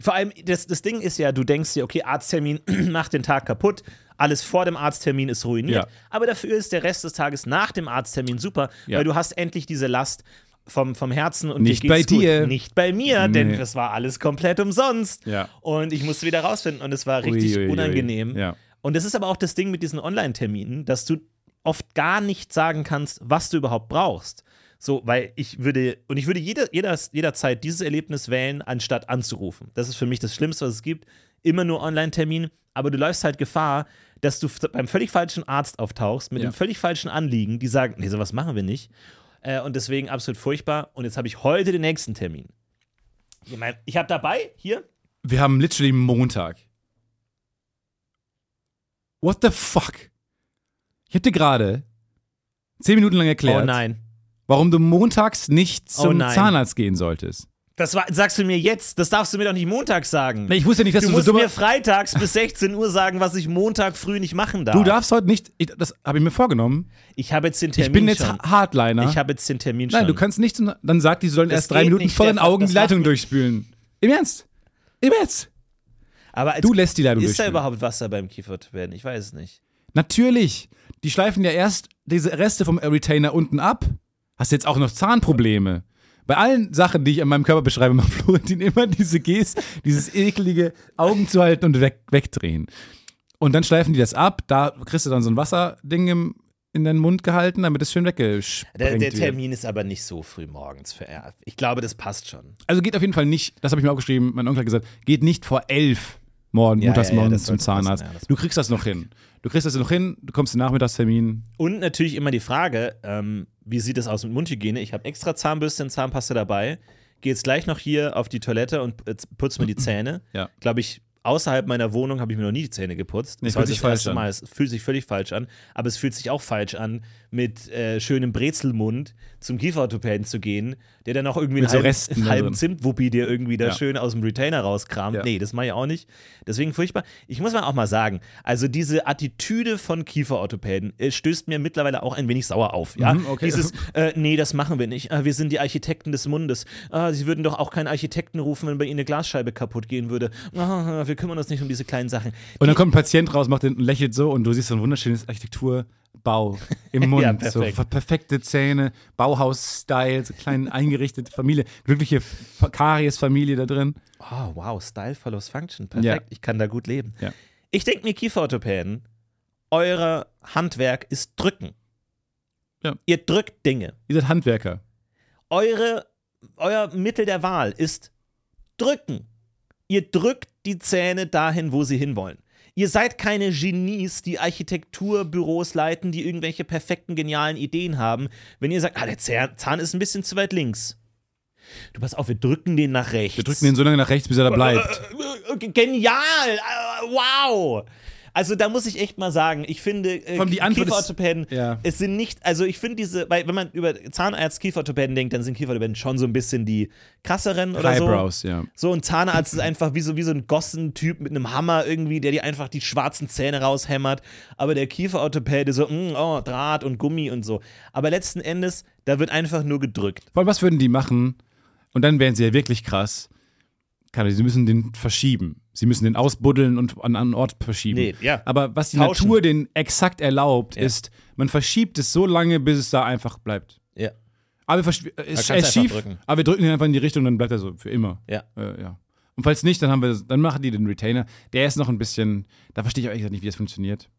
Vor allem, das, das Ding ist ja, du denkst dir, okay, Arzttermin macht den Tag kaputt, alles vor dem Arzttermin ist ruiniert, Ja. aber dafür ist der Rest des Tages nach dem Arzttermin super, Ja. weil du hast endlich diese Last vom, vom Herzen und Nicht dir bei geht's gut. dir. Nicht bei mir, denn Nee. das war alles komplett umsonst. Ja. Und ich musste wieder rausfinden und es war richtig Ui, ui, ui. unangenehm. Ja. Und das ist aber auch das Ding mit diesen Online-Terminen, dass du oft gar nicht sagen kannst, was du überhaupt brauchst. So, weil ich würde, und ich würde jeder, jeder, jederzeit dieses Erlebnis wählen, anstatt anzurufen. Das ist für mich das Schlimmste, was es gibt. Immer nur Online-Termin, aber du läufst halt Gefahr, dass du beim völlig falschen Arzt auftauchst, mit Ja. dem völlig falschen Anliegen, die sagen, nee, sowas machen wir nicht. Äh, und deswegen absolut furchtbar. Und jetzt habe ich heute den nächsten Termin. Ich, mein, ich habe dabei, hier, Wir haben literally Montag. What the fuck? Ich hab dir gerade zehn Minuten lang erklärt, oh nein. warum du montags nicht Oh zum nein. Zahnarzt gehen solltest. Das war, sagst du mir jetzt, das darfst du mir doch nicht montags sagen. Nee, Ich wusste nicht, dass Du du, musst so mir freitags bis 16 Uhr sagen, was ich Montag früh nicht machen darf. Du darfst heute nicht, ich, das habe ich mir vorgenommen. Ich habe jetzt den Termin Ich bin jetzt schon. Ha- Hardliner. Ich habe jetzt den Termin schon. Nein, du kannst nicht, dann sagt die, sollen Das erst drei Minuten nicht, vor den Augen die Leitung durchspülen. Im Ernst? Im Ernst? Aber als, Du lässt die Leitung ist da überhaupt Wasser beim Kieferorthopäden? Ich weiß es nicht. Natürlich. Die schleifen ja erst diese Reste vom Retainer unten ab. Hast jetzt auch noch Zahnprobleme. Bei allen Sachen, die ich an meinem Körper beschreibe, macht Florentin immer diese Gest, dieses eklige Augen zu halten und weg, wegdrehen. Und dann schleifen die das ab. Da kriegst du dann so ein Wasserding im, in den Mund gehalten, damit es schön weggesprengt Der, der wird. Termin ist aber nicht so früh morgens für er. Ich glaube, das passt schon. Also geht auf jeden Fall nicht, das habe ich mir aufgeschrieben, mein Onkel hat gesagt, geht nicht vor elf morgen, Ja, montags ja, ja, zum passen, Zahnarzt. das du kriegst das noch hin. Du kriegst das noch hin, du kommst zum Nachmittagstermin. Und natürlich immer die Frage, ähm, wie sieht es aus mit Mundhygiene? Ich habe extra Zahnbürste und Zahnpasta dabei. Gehe jetzt gleich noch hier auf die Toilette und putze mir die Zähne. Ja. Glaube ich, außerhalb meiner Wohnung habe ich mir noch nie die Zähne geputzt. Nee, Das fühlt war sich das erste. Mal. Es fühlt sich völlig falsch an. Aber es fühlt sich auch falsch an, mit äh, schönem Brezelmund zum Kieferorthopäden zu gehen, der dann auch irgendwie Mit einen so halben, Resten halben. Zimtwuppi dir irgendwie da Ja. schön aus dem Retainer rauskramt. Ja. Nee, das mache ich auch nicht. Deswegen furchtbar. Ich muss mal auch mal sagen, also diese Attitüde von Kieferorthopäden äh, stößt mir mittlerweile auch ein wenig sauer auf. Ja? Mhm, okay. Dieses, äh, nee, das machen wir nicht. Äh, wir sind die Architekten des Mundes. Ah, sie würden doch auch keinen Architekten rufen, wenn bei ihnen eine Glasscheibe kaputt gehen würde. Ah, wir kümmern uns nicht um diese kleinen Sachen. Und dann kommt ein Patient raus, macht den, lächelt so und du siehst so ein wunderschönes Architektur, Bau im Mund. Ja, so perfekt. ver- perfekte Zähne, Bauhaus-Style, so klein eingerichtete Familie, glückliche Karies-Familie da drin. Oh, wow, Style follows Function. Perfekt, ich kann da gut leben. Ja. Ich denke mir, Kieferorthopäden, euer Handwerk ist drücken. Ja. Ihr drückt Dinge. Ihr seid Handwerker. Eure, euer Mittel der Wahl ist drücken. Ihr drückt die Zähne dahin, wo sie hinwollen. Ihr seid keine Genies, die Architekturbüros leiten, die irgendwelche perfekten, genialen Ideen haben. Wenn ihr sagt, ah, der Zahn ist ein bisschen zu weit links. Du pass auf, wir drücken den nach rechts. Wir drücken den so lange nach rechts, bis er da bleibt. Äh, Genial! Äh, Wow! Also da muss ich echt mal sagen, ich finde äh, Kieferorthopäden, Ja. es sind nicht, also ich finde diese, weil wenn man über Zahnarzt, Kieferorthopäden denkt, dann sind Kieferorthopäden schon so ein bisschen die krasseren oder so. Eyebrows, ja. So ein Zahnarzt ist einfach wie so, wie so ein Gossen-Typ mit einem Hammer irgendwie, der dir einfach die schwarzen Zähne raushämmert. Aber der Kieferorthopäde so, mm, oh, Draht und Gummi und so. Aber letzten Endes, da wird einfach nur gedrückt. Vor allem, was würden die machen? Und dann wären sie ja wirklich krass. Keine Sie müssen den verschieben. Sie müssen den ausbuddeln und an einen Ort verschieben. Nee, ja. Aber was die Tauschen. Natur den exakt erlaubt, Ja. ist, man verschiebt es so lange, bis es da einfach bleibt. Ja. Aber wir versch- äh, er ist schief, drücken. aber wir drücken ihn einfach in die Richtung, dann bleibt er so für immer. Ja. Äh, ja. Und falls nicht, dann haben wir, dann machen die den Retainer. Der ist noch ein bisschen, da verstehe ich auch ehrlich gesagt nicht, wie das funktioniert.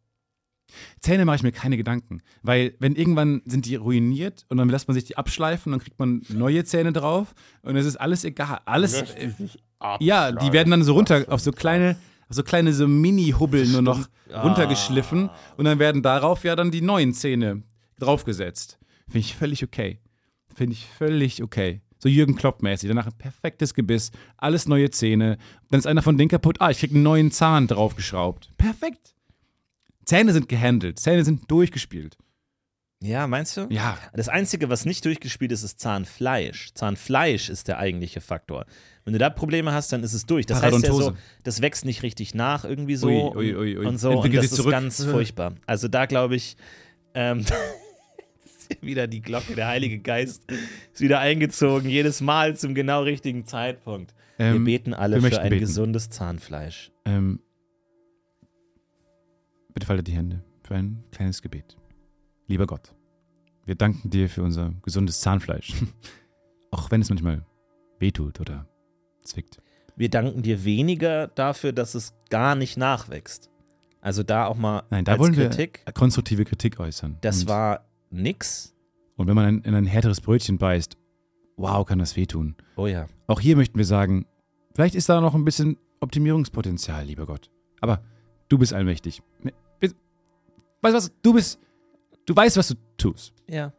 Zähne mache ich mir keine Gedanken, weil wenn irgendwann sind die ruiniert und dann lässt man sich die abschleifen, dann kriegt man neue Zähne drauf und es ist alles egal, alles. äh, ja, die werden dann so runter auf so kleine, auf so kleine so Mini-Hubbel nur noch runtergeschliffen und dann werden darauf ja dann die neuen Zähne draufgesetzt. Finde ich völlig okay. Finde ich völlig okay. So Jürgen Klopp-mäßig. Danach ein perfektes Gebiss, alles neue Zähne. Dann ist einer von denen kaputt. Ah, ich krieg einen neuen Zahn draufgeschraubt. Perfekt. Zähne sind gehandelt. Zähne sind durchgespielt. Ja, meinst du? Ja. Das Einzige, was nicht durchgespielt ist, ist Zahnfleisch. Zahnfleisch ist der eigentliche Faktor. Wenn du da Probleme hast, dann ist es durch. Das heißt ja so, das wächst nicht richtig nach irgendwie so Ui, ui, ui, und so. Und Entwickelt das sich ist zurück. ganz furchtbar. Also da glaube ich, ähm, wieder die Glocke, der Heilige Geist ist wieder eingezogen, jedes Mal zum genau richtigen Zeitpunkt. wir Ähm, beten alle wir für ein beten. gesundes Zahnfleisch. Ähm, bitte faltet die Hände für ein kleines Gebet. Lieber Gott, wir danken dir für unser gesundes Zahnfleisch. Auch wenn es manchmal wehtut oder zwickt. Wir danken dir weniger dafür, dass es gar nicht nachwächst. Also da auch mal Nein, da wollen Kritik. wir konstruktive Kritik äußern. Das und, war nix. und wenn man in ein härteres Brötchen beißt, wow, kann das wehtun. Oh ja. Auch hier möchten wir sagen, vielleicht ist da noch ein bisschen Optimierungspotenzial, lieber Gott. Aber du bist allmächtig. Weißt du was? Du bist, du weißt, was du tust. Ja.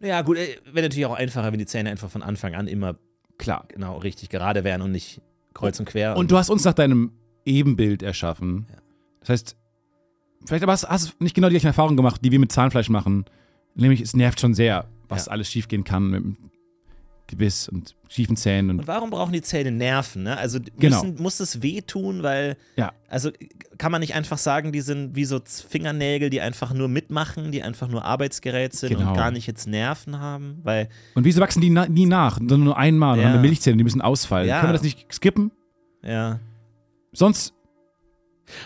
Naja, gut, äh, wäre natürlich auch einfacher, wenn die Zähne einfach von Anfang an immer Klar. genau richtig gerade wären und nicht kreuz und quer. Und du hast uns nach deinem Ebenbild erschaffen. Ja. Das heißt, vielleicht aber hast, hast du nicht genau die gleichen Erfahrungen gemacht, die wir mit Zahnfleisch machen. Nämlich, es nervt schon sehr, was Ja. alles schiefgehen kann mit dem Gebiss und schiefen Zähnen. Und Und warum brauchen die Zähne Nerven? Ne? Also müssen, Genau. muss es wehtun, weil Ja. also kann man nicht einfach sagen, die sind wie so Fingernägel, die einfach nur mitmachen, die einfach nur Arbeitsgerät sind Genau. und gar nicht jetzt Nerven haben, weil Und wieso wachsen die na nie nach? Sondern nur einmal. Und Ja. haben wir Milchzähne, die müssen ausfallen. Ja. Können wir das nicht skippen? ja. Sonst,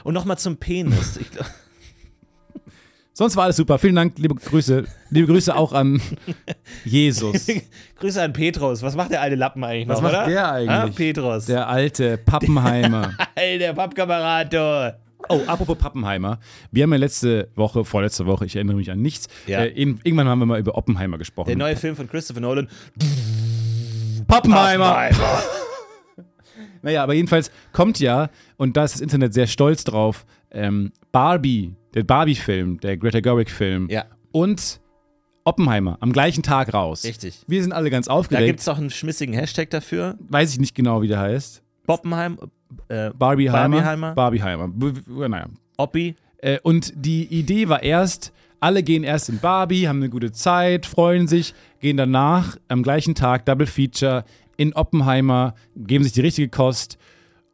Und nochmal zum Penis. Ich, glaub- sonst war alles super. Vielen Dank, liebe Grüße. Liebe Grüße auch an Jesus. Grüße an Petrus. Was macht der alte Lappen eigentlich noch, Was macht oder? der Ah, eigentlich? Petrus. Der alte Pappenheimer. Der Pappkamerad. Oh, apropos Pappenheimer. Wir haben ja letzte Woche, vorletzte Woche, ich erinnere mich an nichts, Ja. äh, in, irgendwann haben wir mal über Oppenheimer gesprochen. Der neue Film von Christopher Nolan. Pappenheimer! Naja, aber jedenfalls kommt ja, und da ist das Internet sehr stolz drauf, ähm, Barbie, der Barbie-Film, der Greta Gerwig-Film Ja, und Oppenheimer am gleichen Tag raus. richtig. Wir sind alle ganz Da aufgeregt. gibt es doch einen schmissigen Hashtag dafür. Weiß ich nicht genau, wie der heißt. Boppenheim, äh, Barbieheimer. Barbieheimer. Barbieheimer. Naja. Oppi. Äh, und die Idee war erst, alle gehen erst in Barbie, haben eine gute Zeit, freuen sich, gehen danach am gleichen Tag Double Feature in Oppenheimer, geben sich die richtige Kost.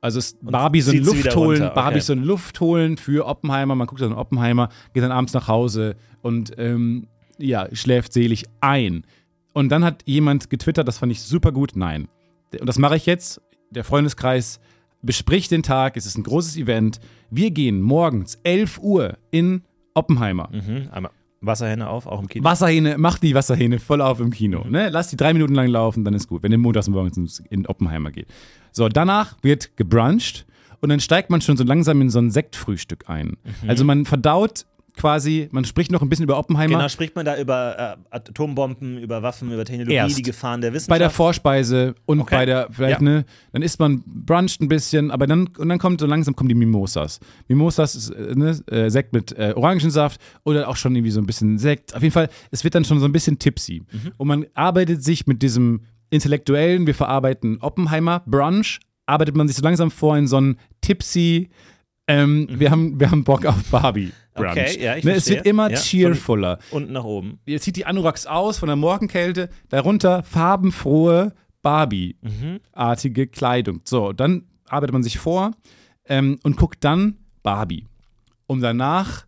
Also ist Barbie so ein zieht sie wieder Luft holen, runter, Barbie okay. so ein Luft holen für Oppenheimer. Man guckt dann Oppenheimer, geht dann abends nach Hause und ähm, ja, schläft selig ein. Und dann hat jemand getwittert, das fand ich super gut. Nein. Und das mache ich jetzt. Der Freundeskreis bespricht den Tag. Es ist ein großes Event. Wir gehen morgens 11 Uhr in Oppenheimer. Mhm. Einmal Wasserhähne auf, auch im Kino. Wasserhähne, mach die Wasserhähne voll auf im Kino. Ne? Lass die drei Minuten lang laufen, dann ist gut. Wenn ihr montags morgens in Oppenheimer geht. So, danach wird gebruncht und dann steigt man schon so langsam in so ein Sektfrühstück ein. Also man verdaut quasi, man spricht noch ein bisschen über Oppenheimer. Genau, spricht man da über äh, Atombomben, über Waffen, über Technologie, Erst. die Gefahren der Wissenschaft? bei der Vorspeise und Okay. bei der, vielleicht, Ja. ne, dann isst man bruncht ein bisschen, aber dann, und dann kommt so langsam kommen die Mimosas. Mimosas ist äh, ne, äh, Sekt mit äh, Orangensaft oder auch schon irgendwie so ein bisschen Sekt. Auf jeden Fall, es wird dann schon so ein bisschen tipsy. Mhm. Und man arbeitet sich mit diesem Intellektuellen, wir verarbeiten Oppenheimer, Brunch, arbeitet man sich so langsam vor in so einen tipsy, ähm, wir, haben, wir haben Bock auf Barbie. Brunch. Mhm. Okay, ja, ich ne, es wird immer Ja, cheerfuller Und nach oben. ihr zieht die Anoraks aus von der Morgenkälte, darunter farbenfrohe Barbie-artige Kleidung. So, dann arbeitet man sich vor ähm, und guckt dann Barbie, um danach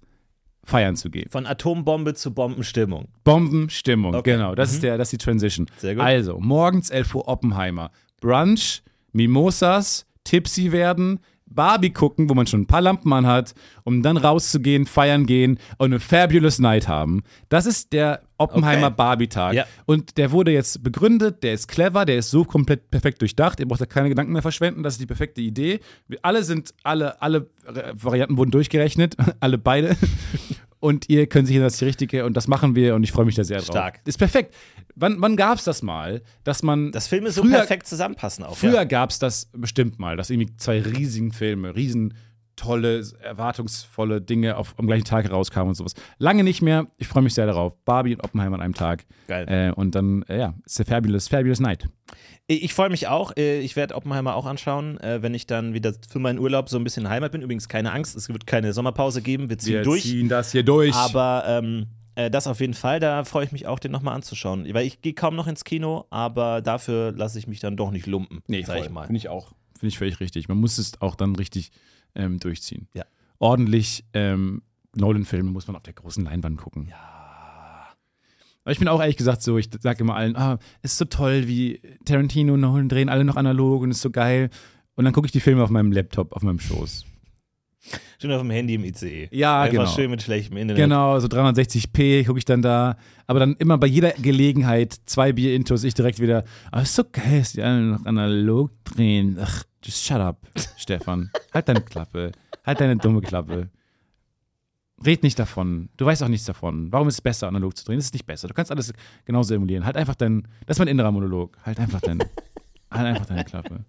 feiern zu gehen. Von Atombombe zu Bombenstimmung. Bombenstimmung, Okay. genau, das, ist der, das ist die Transition. Sehr gut. Also, morgens 11 Uhr Oppenheimer, Brunch, Mimosas, Tipsy werden, Barbie gucken, wo man schon ein paar Lampen an hat, um dann rauszugehen, feiern gehen und eine fabulous Night haben. Das ist der Oppenheimer Okay. Barbie-Tag. Ja. Und der wurde jetzt begründet, der ist clever, der ist so komplett perfekt durchdacht, ihr braucht da keine Gedanken mehr verschwenden, das ist die perfekte Idee. Wir alle sind, alle, alle Varianten wurden durchgerechnet, alle beide. Und ihr könnt sicher, das ist die richtige und das machen wir und ich freue mich da sehr drauf. Stark. Ist perfekt. Wann, wann gab es das mal, dass man. Das Filme so Früher- perfekt zusammenpassen auch. Früher ja. gab es das bestimmt mal, dass irgendwie zwei riesigen Filme, riesen tolle, erwartungsvolle Dinge auf, am gleichen Tag herauskamen und sowas. Lange nicht mehr. Ich freue mich sehr darauf. Barbie und Oppenheimer an einem Tag. Geil. Äh, und dann, äh, ja, it's a fabulous, fabulous night. Ich, ich freue mich auch. Äh, Ich werde Oppenheimer auch anschauen, äh, wenn ich dann wieder für meinen Urlaub so ein bisschen Heimat bin. Übrigens keine Angst, es wird keine Sommerpause geben. Wir ziehen Wir durch. ziehen das hier durch. Aber ähm, äh, das auf jeden Fall, da freue ich mich auch, den nochmal anzuschauen. Weil ich gehe kaum noch ins Kino, aber dafür lasse ich mich dann doch nicht lumpen, nee, sag ich voll. mal. Finde ich auch. Finde ich völlig richtig. Man muss es auch dann richtig ähm, durchziehen. Ja. Ordentlich ähm, Nolan-Filme muss man auf der großen Leinwand gucken. Ja. Aber ich bin auch ehrlich gesagt so, ich sage immer allen, ah, ist so toll, wie Tarantino und Nolan drehen alle noch analog und ist so geil. Und dann gucke ich die Filme auf meinem Laptop, auf meinem Schoß. Schön auf dem Handy im ICE. Ja, Einfach genau. schön mit schlechtem Internet. Genau, so 360p gucke ich dann da. Aber dann immer bei jeder Gelegenheit, zwei Bier-Intos, ich direkt wieder, ah, ist so geil, dass die alle noch analog drehen. Ach, just shut up, Stefan. Halt deine Klappe. Halt deine dumme Klappe. Red nicht davon. Du weißt auch nichts davon. Warum ist es besser, analog zu drehen? Es ist nicht besser. Du kannst alles genauso emulieren. Halt einfach dein, das ist mein innerer Monolog. Halt einfach dein, halt einfach deine Klappe.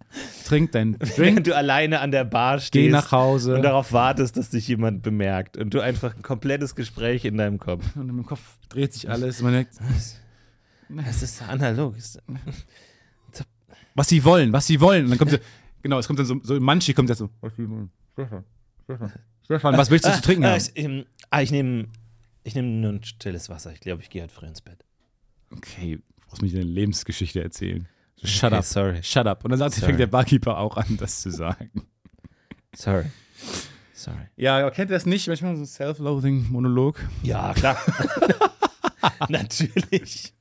Trink dein Drink, Wenn du alleine an der Bar geh stehst nach Hause. und darauf wartest, dass dich jemand bemerkt und du einfach ein komplettes Gespräch in deinem Kopf. und im Kopf dreht sich alles. Man denkt, Es ist analog. Was sie wollen, was sie wollen. Und dann kommt so, genau, es kommt dann so, so Manchi kommt jetzt so, was sie wollen. Stefan, Stefan, Stefan, was willst du zu trinken Ah, haben? ich ähm, ah, ich nehme ich nehm nur ein stilles Wasser. Ich glaube, ich gehe halt früh ins Bett. Okay, du brauchst mir deine Lebensgeschichte erzählen. So, Shut Okay, up, sorry. shut up. Und dann sagt, Sorry. fängt der Barkeeper auch an, das zu sagen. Sorry. Sorry. Ja, kennt ihr das nicht? Manchmal so Self-Loathing-Monolog. Ja, klar. Natürlich.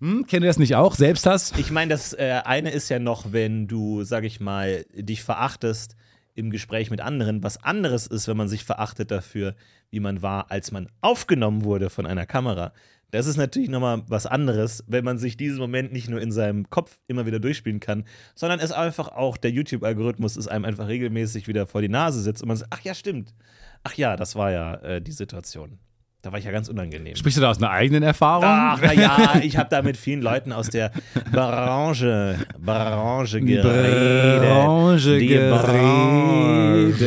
Hm, kennt ihr das nicht auch? Selbsthass? Ich meine, das äh, eine ist ja noch, wenn du, sag ich mal, dich verachtest im Gespräch mit anderen. Was anderes ist, wenn man sich verachtet dafür, wie man war, als man aufgenommen wurde von einer Kamera. Das ist natürlich nochmal was anderes, wenn man sich diesen Moment nicht nur in seinem Kopf immer wieder durchspielen kann, sondern es einfach auch der YouTube-Algorithmus ist einem einfach regelmäßig wieder vor die Nase sitzt und man sagt, ach ja, stimmt. Ach ja, das war ja äh, die Situation. Da war ich ja ganz unangenehm. Sprichst du da aus einer eigenen Erfahrung? Ach, naja, ich habe da mit vielen Leuten aus der Branche, Branche geredet. Branche Die geredet.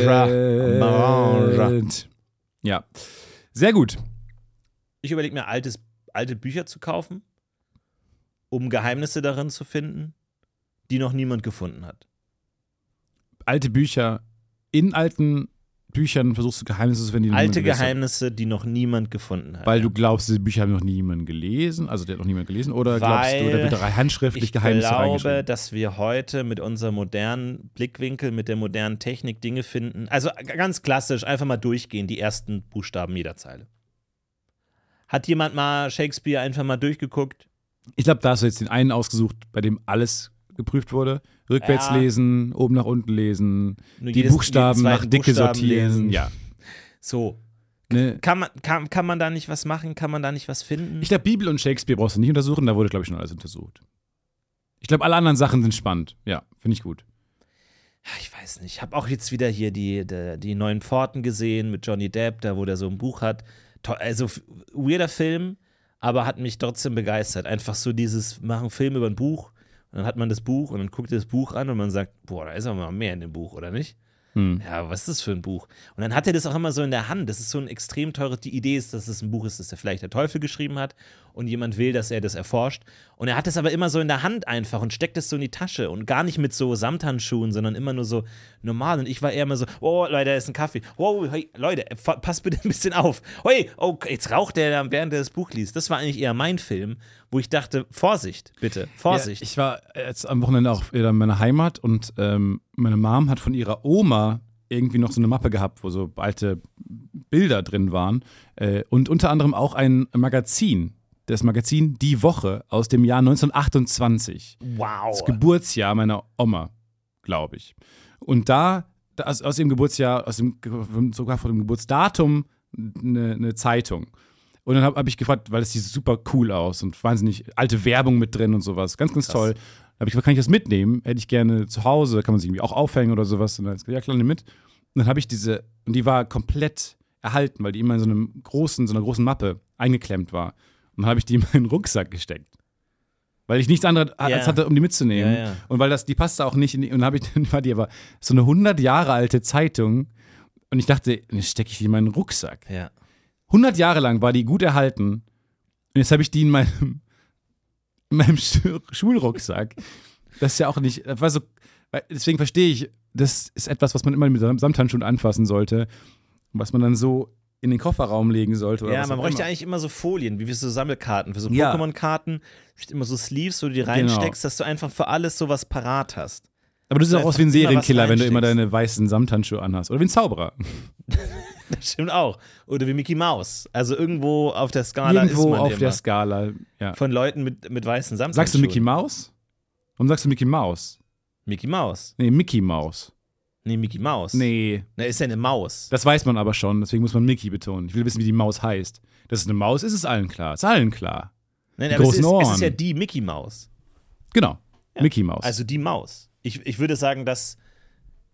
Branche. Ja. Sehr gut. Ich überlege mir, altes, alte Bücher zu kaufen, um Geheimnisse darin zu finden, die noch niemand gefunden hat. Alte Bücher. In alten Büchern versuchst du Geheimnisse zu finden, die noch Alte niemand gewusst hat. Geheimnisse, die noch niemand gefunden hat. Weil du glaubst, diese Bücher haben noch niemand gelesen, also der hat noch niemand gelesen, oder glaubst du, da Weil wird handschriftlich ich Geheimnisse glaube, reingeschrieben? dass wir heute mit unserem modernen Blickwinkel, mit der modernen Technik Dinge finden. Also ganz klassisch, einfach mal durchgehen, die ersten Buchstaben jeder Zeile. Hat jemand mal Shakespeare einfach mal durchgeguckt? Ich glaube, da hast du jetzt den einen ausgesucht, bei dem alles geprüft wurde. Rückwärts Ja. lesen, oben nach unten lesen, Nur die jedes- Buchstaben nach Dicke Buchstaben sortieren. lesen. Ja. So. Ne? Kann man, kann, kann man da nicht was machen? Kann man da nicht was finden? Ich glaube, Bibel und Shakespeare brauchst du nicht untersuchen, da wurde, glaube ich, schon alles untersucht. Ich glaube, alle anderen Sachen sind spannend. Ja, finde ich gut. ich weiß nicht. Ich habe auch jetzt wieder hier die, die, die neuen Pforten gesehen mit Johnny Depp, da wo der so ein Buch hat. Also weirder Film, aber hat mich trotzdem begeistert. Einfach so dieses, machen Film über ein Buch und dann hat man das Buch und dann guckt ihr das Buch an und man sagt, boah, da ist aber mal mehr in dem Buch, oder nicht? Hm. Ja, was ist das für ein Buch? Und dann hat er das auch immer so in der Hand. Das ist so ein extrem teures, die Idee ist, dass es ein Buch ist, das er vielleicht der Teufel geschrieben hat und jemand will, dass er das erforscht. Und er hat es aber immer so in der Hand einfach und steckt es so in die Tasche und gar nicht mit so Samthandschuhen, sondern immer nur so normal. Und ich war eher immer so, oh, Leute, da ist ein Kaffee. Wow, hey, Leute, passt bitte ein bisschen auf. Hey, oh, jetzt raucht der, während er das Buch liest. Das war eigentlich eher mein Film, wo ich dachte, Vorsicht, bitte, Vorsicht. Ja, ich war jetzt am Wochenende auch wieder in meiner Heimat und ähm, meine Mom hat von ihrer Oma irgendwie noch so eine Mappe gehabt, wo so alte Bilder drin waren äh, und unter anderem auch ein Magazin, das Magazin Die Woche aus dem Jahr 1928. wow. Das Geburtsjahr meiner Oma, glaube ich. Und da, aus, aus dem Geburtsjahr, aus dem, sogar vor dem Geburtsdatum, eine, eine Zeitung. Und dann habe hab ich gefragt, weil es sieht super cool aus und wahnsinnig alte Werbung mit drin und sowas. Ganz, ganz Krass. toll. Da habe ich gefragt, kann ich das mitnehmen? Hätte ich gerne zu Hause, kann man sich irgendwie auch aufhängen oder sowas. Und dann gesagt, ja klar, nimm mit. Und dann habe ich diese, und die war komplett erhalten, weil die immer in so einem großen, so einer großen Mappe eingeklemmt war. Und dann habe ich die in meinen Rucksack gesteckt. Weil ich nichts anderes Ja. als hatte, um die mitzunehmen. Ja, ja. Und weil das, die passte auch nicht in die, und dann habe ich, dann war die aber so eine 100 Jahre alte Zeitung. Und ich dachte, stecke ich die in meinen Rucksack. Ja. 100 Jahre lang war die gut erhalten. Und jetzt habe ich die in meinem, in meinem Schu- Schulrucksack. Das ist ja auch nicht, war so, deswegen verstehe ich, das ist etwas, was man immer mit Sam- Samthandschuhen anfassen sollte. Was man dann so in den Kofferraum legen sollte. Ja, man bräuchte immer. eigentlich immer so Folien, wie für so Sammelkarten, für so Ja. Pokémon-Karten, immer so Sleeves, wo du die Genau. reinsteckst, dass du einfach für alles sowas parat hast. Aber du siehst auch aus wie ein Serienkiller, wenn du immer deine weißen Samthandschuhe anhast. Oder wie ein Zauberer. Das stimmt auch. Oder wie Mickey Mouse. Also irgendwo auf der Skala ist Irgendwo man auf immer. der Skala. Ja. Von Leuten mit, mit weißen Samthandschuhen. Sagst du Mickey Mouse? Warum sagst du Mickey Mouse? Mickey Mouse. Nee, Mickey Mouse. Nee, Mickey Mouse. Nee, Na, ist ja eine Maus. das weiß man aber schon, deswegen muss man Mickey betonen. Ich will wissen, wie die Maus heißt. Das ist eine Maus, ist es allen klar. Ist allen klar. Nein, Die aber es ist, es Ohren. ist ja die Mickey Maus. Genau. Mickey Mouse. Also die Maus. Ich, ich würde sagen, dass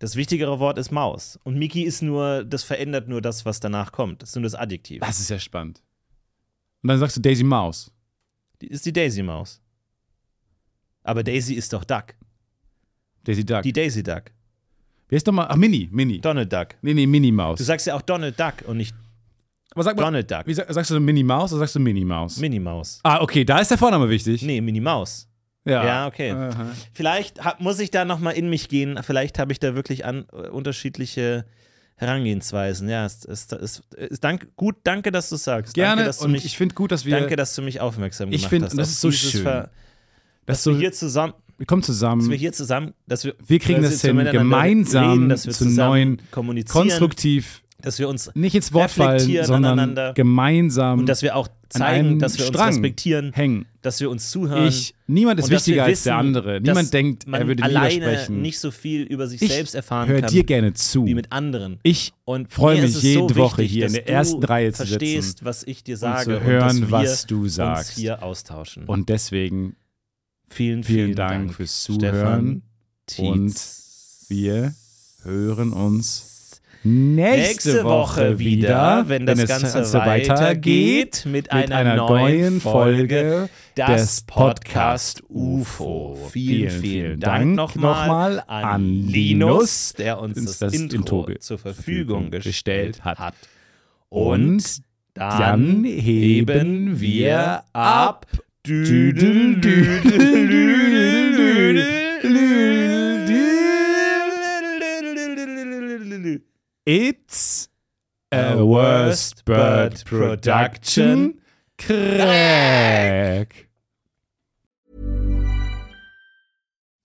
das wichtigere Wort ist Maus. Und Mickey ist nur, das verändert nur das, was danach kommt. Das ist nur das Adjektiv. das ist ja spannend. Und dann sagst du Daisy Maus. Die ist die Daisy Maus. Aber Daisy ist doch Duck. Daisy Duck. Die Daisy Duck. Wer ist nochmal? Ach, Minnie. Minnie. Donald Duck. Nee, nee, Minnie Maus. Du sagst ja auch Donald Duck und nicht aber sag mal, Donald Duck. wie sag, sagst du Minnie Maus oder sagst du Minnie Maus? Minnie Maus. ah, okay, da ist der Vorname wichtig. Nee, Minnie Maus. Ja, Ja, okay. Aha. Vielleicht hab, muss ich da nochmal in mich gehen. Vielleicht habe ich da wirklich an, äh, unterschiedliche Herangehensweisen. Ja, es ist, ist, ist dank, gut, danke, dass du sagst. Gerne Danke, dass du und mich, ich finde gut, dass wir, danke, dass du mich aufmerksam Ich gemacht find, hast. das ist so schön. Ver, dass dass so, wir hier zusammen, wir kommen dass wir zusammen, hier zusammen, dass wir, wir kriegen das hin, gemeinsam reden, dass wir zu zusammen neuen, kommunizieren, konstruktiv, dass wir uns nicht ins Wort fallen, reflektieren sondern gemeinsam und dass wir auch zeigen, dass wir uns respektieren, hängen. Dass wir uns zuhören. Ich, niemand ist und wichtiger als der andere. Niemand denkt, man er würde alleine sprechen. nicht so viel über sich ich selbst erfahren höre kann dir gerne zu. wie mit anderen. ich Und freue mich jede so Woche wichtig, hier in der ersten Reihe zu verstehst, sitzen was ich dir und sage zu hören, und was du uns sagst. hier austauschen. Und deswegen vielen, vielen Dank fürs Zuhören und wir hören uns nächste, Nächste Woche wieder, wenn das es Ganze so weitergeht, mit einer neuen Folge das Podcast UFO. Vielen, vielen Dank nochmal an Linus, der uns das, das Intro Intro zur Verfügung gestellt hat. Und Und dann dann heben wir ab. Düdel, düdel, düdel, düdel. It's a Worst Bird Production. Crack.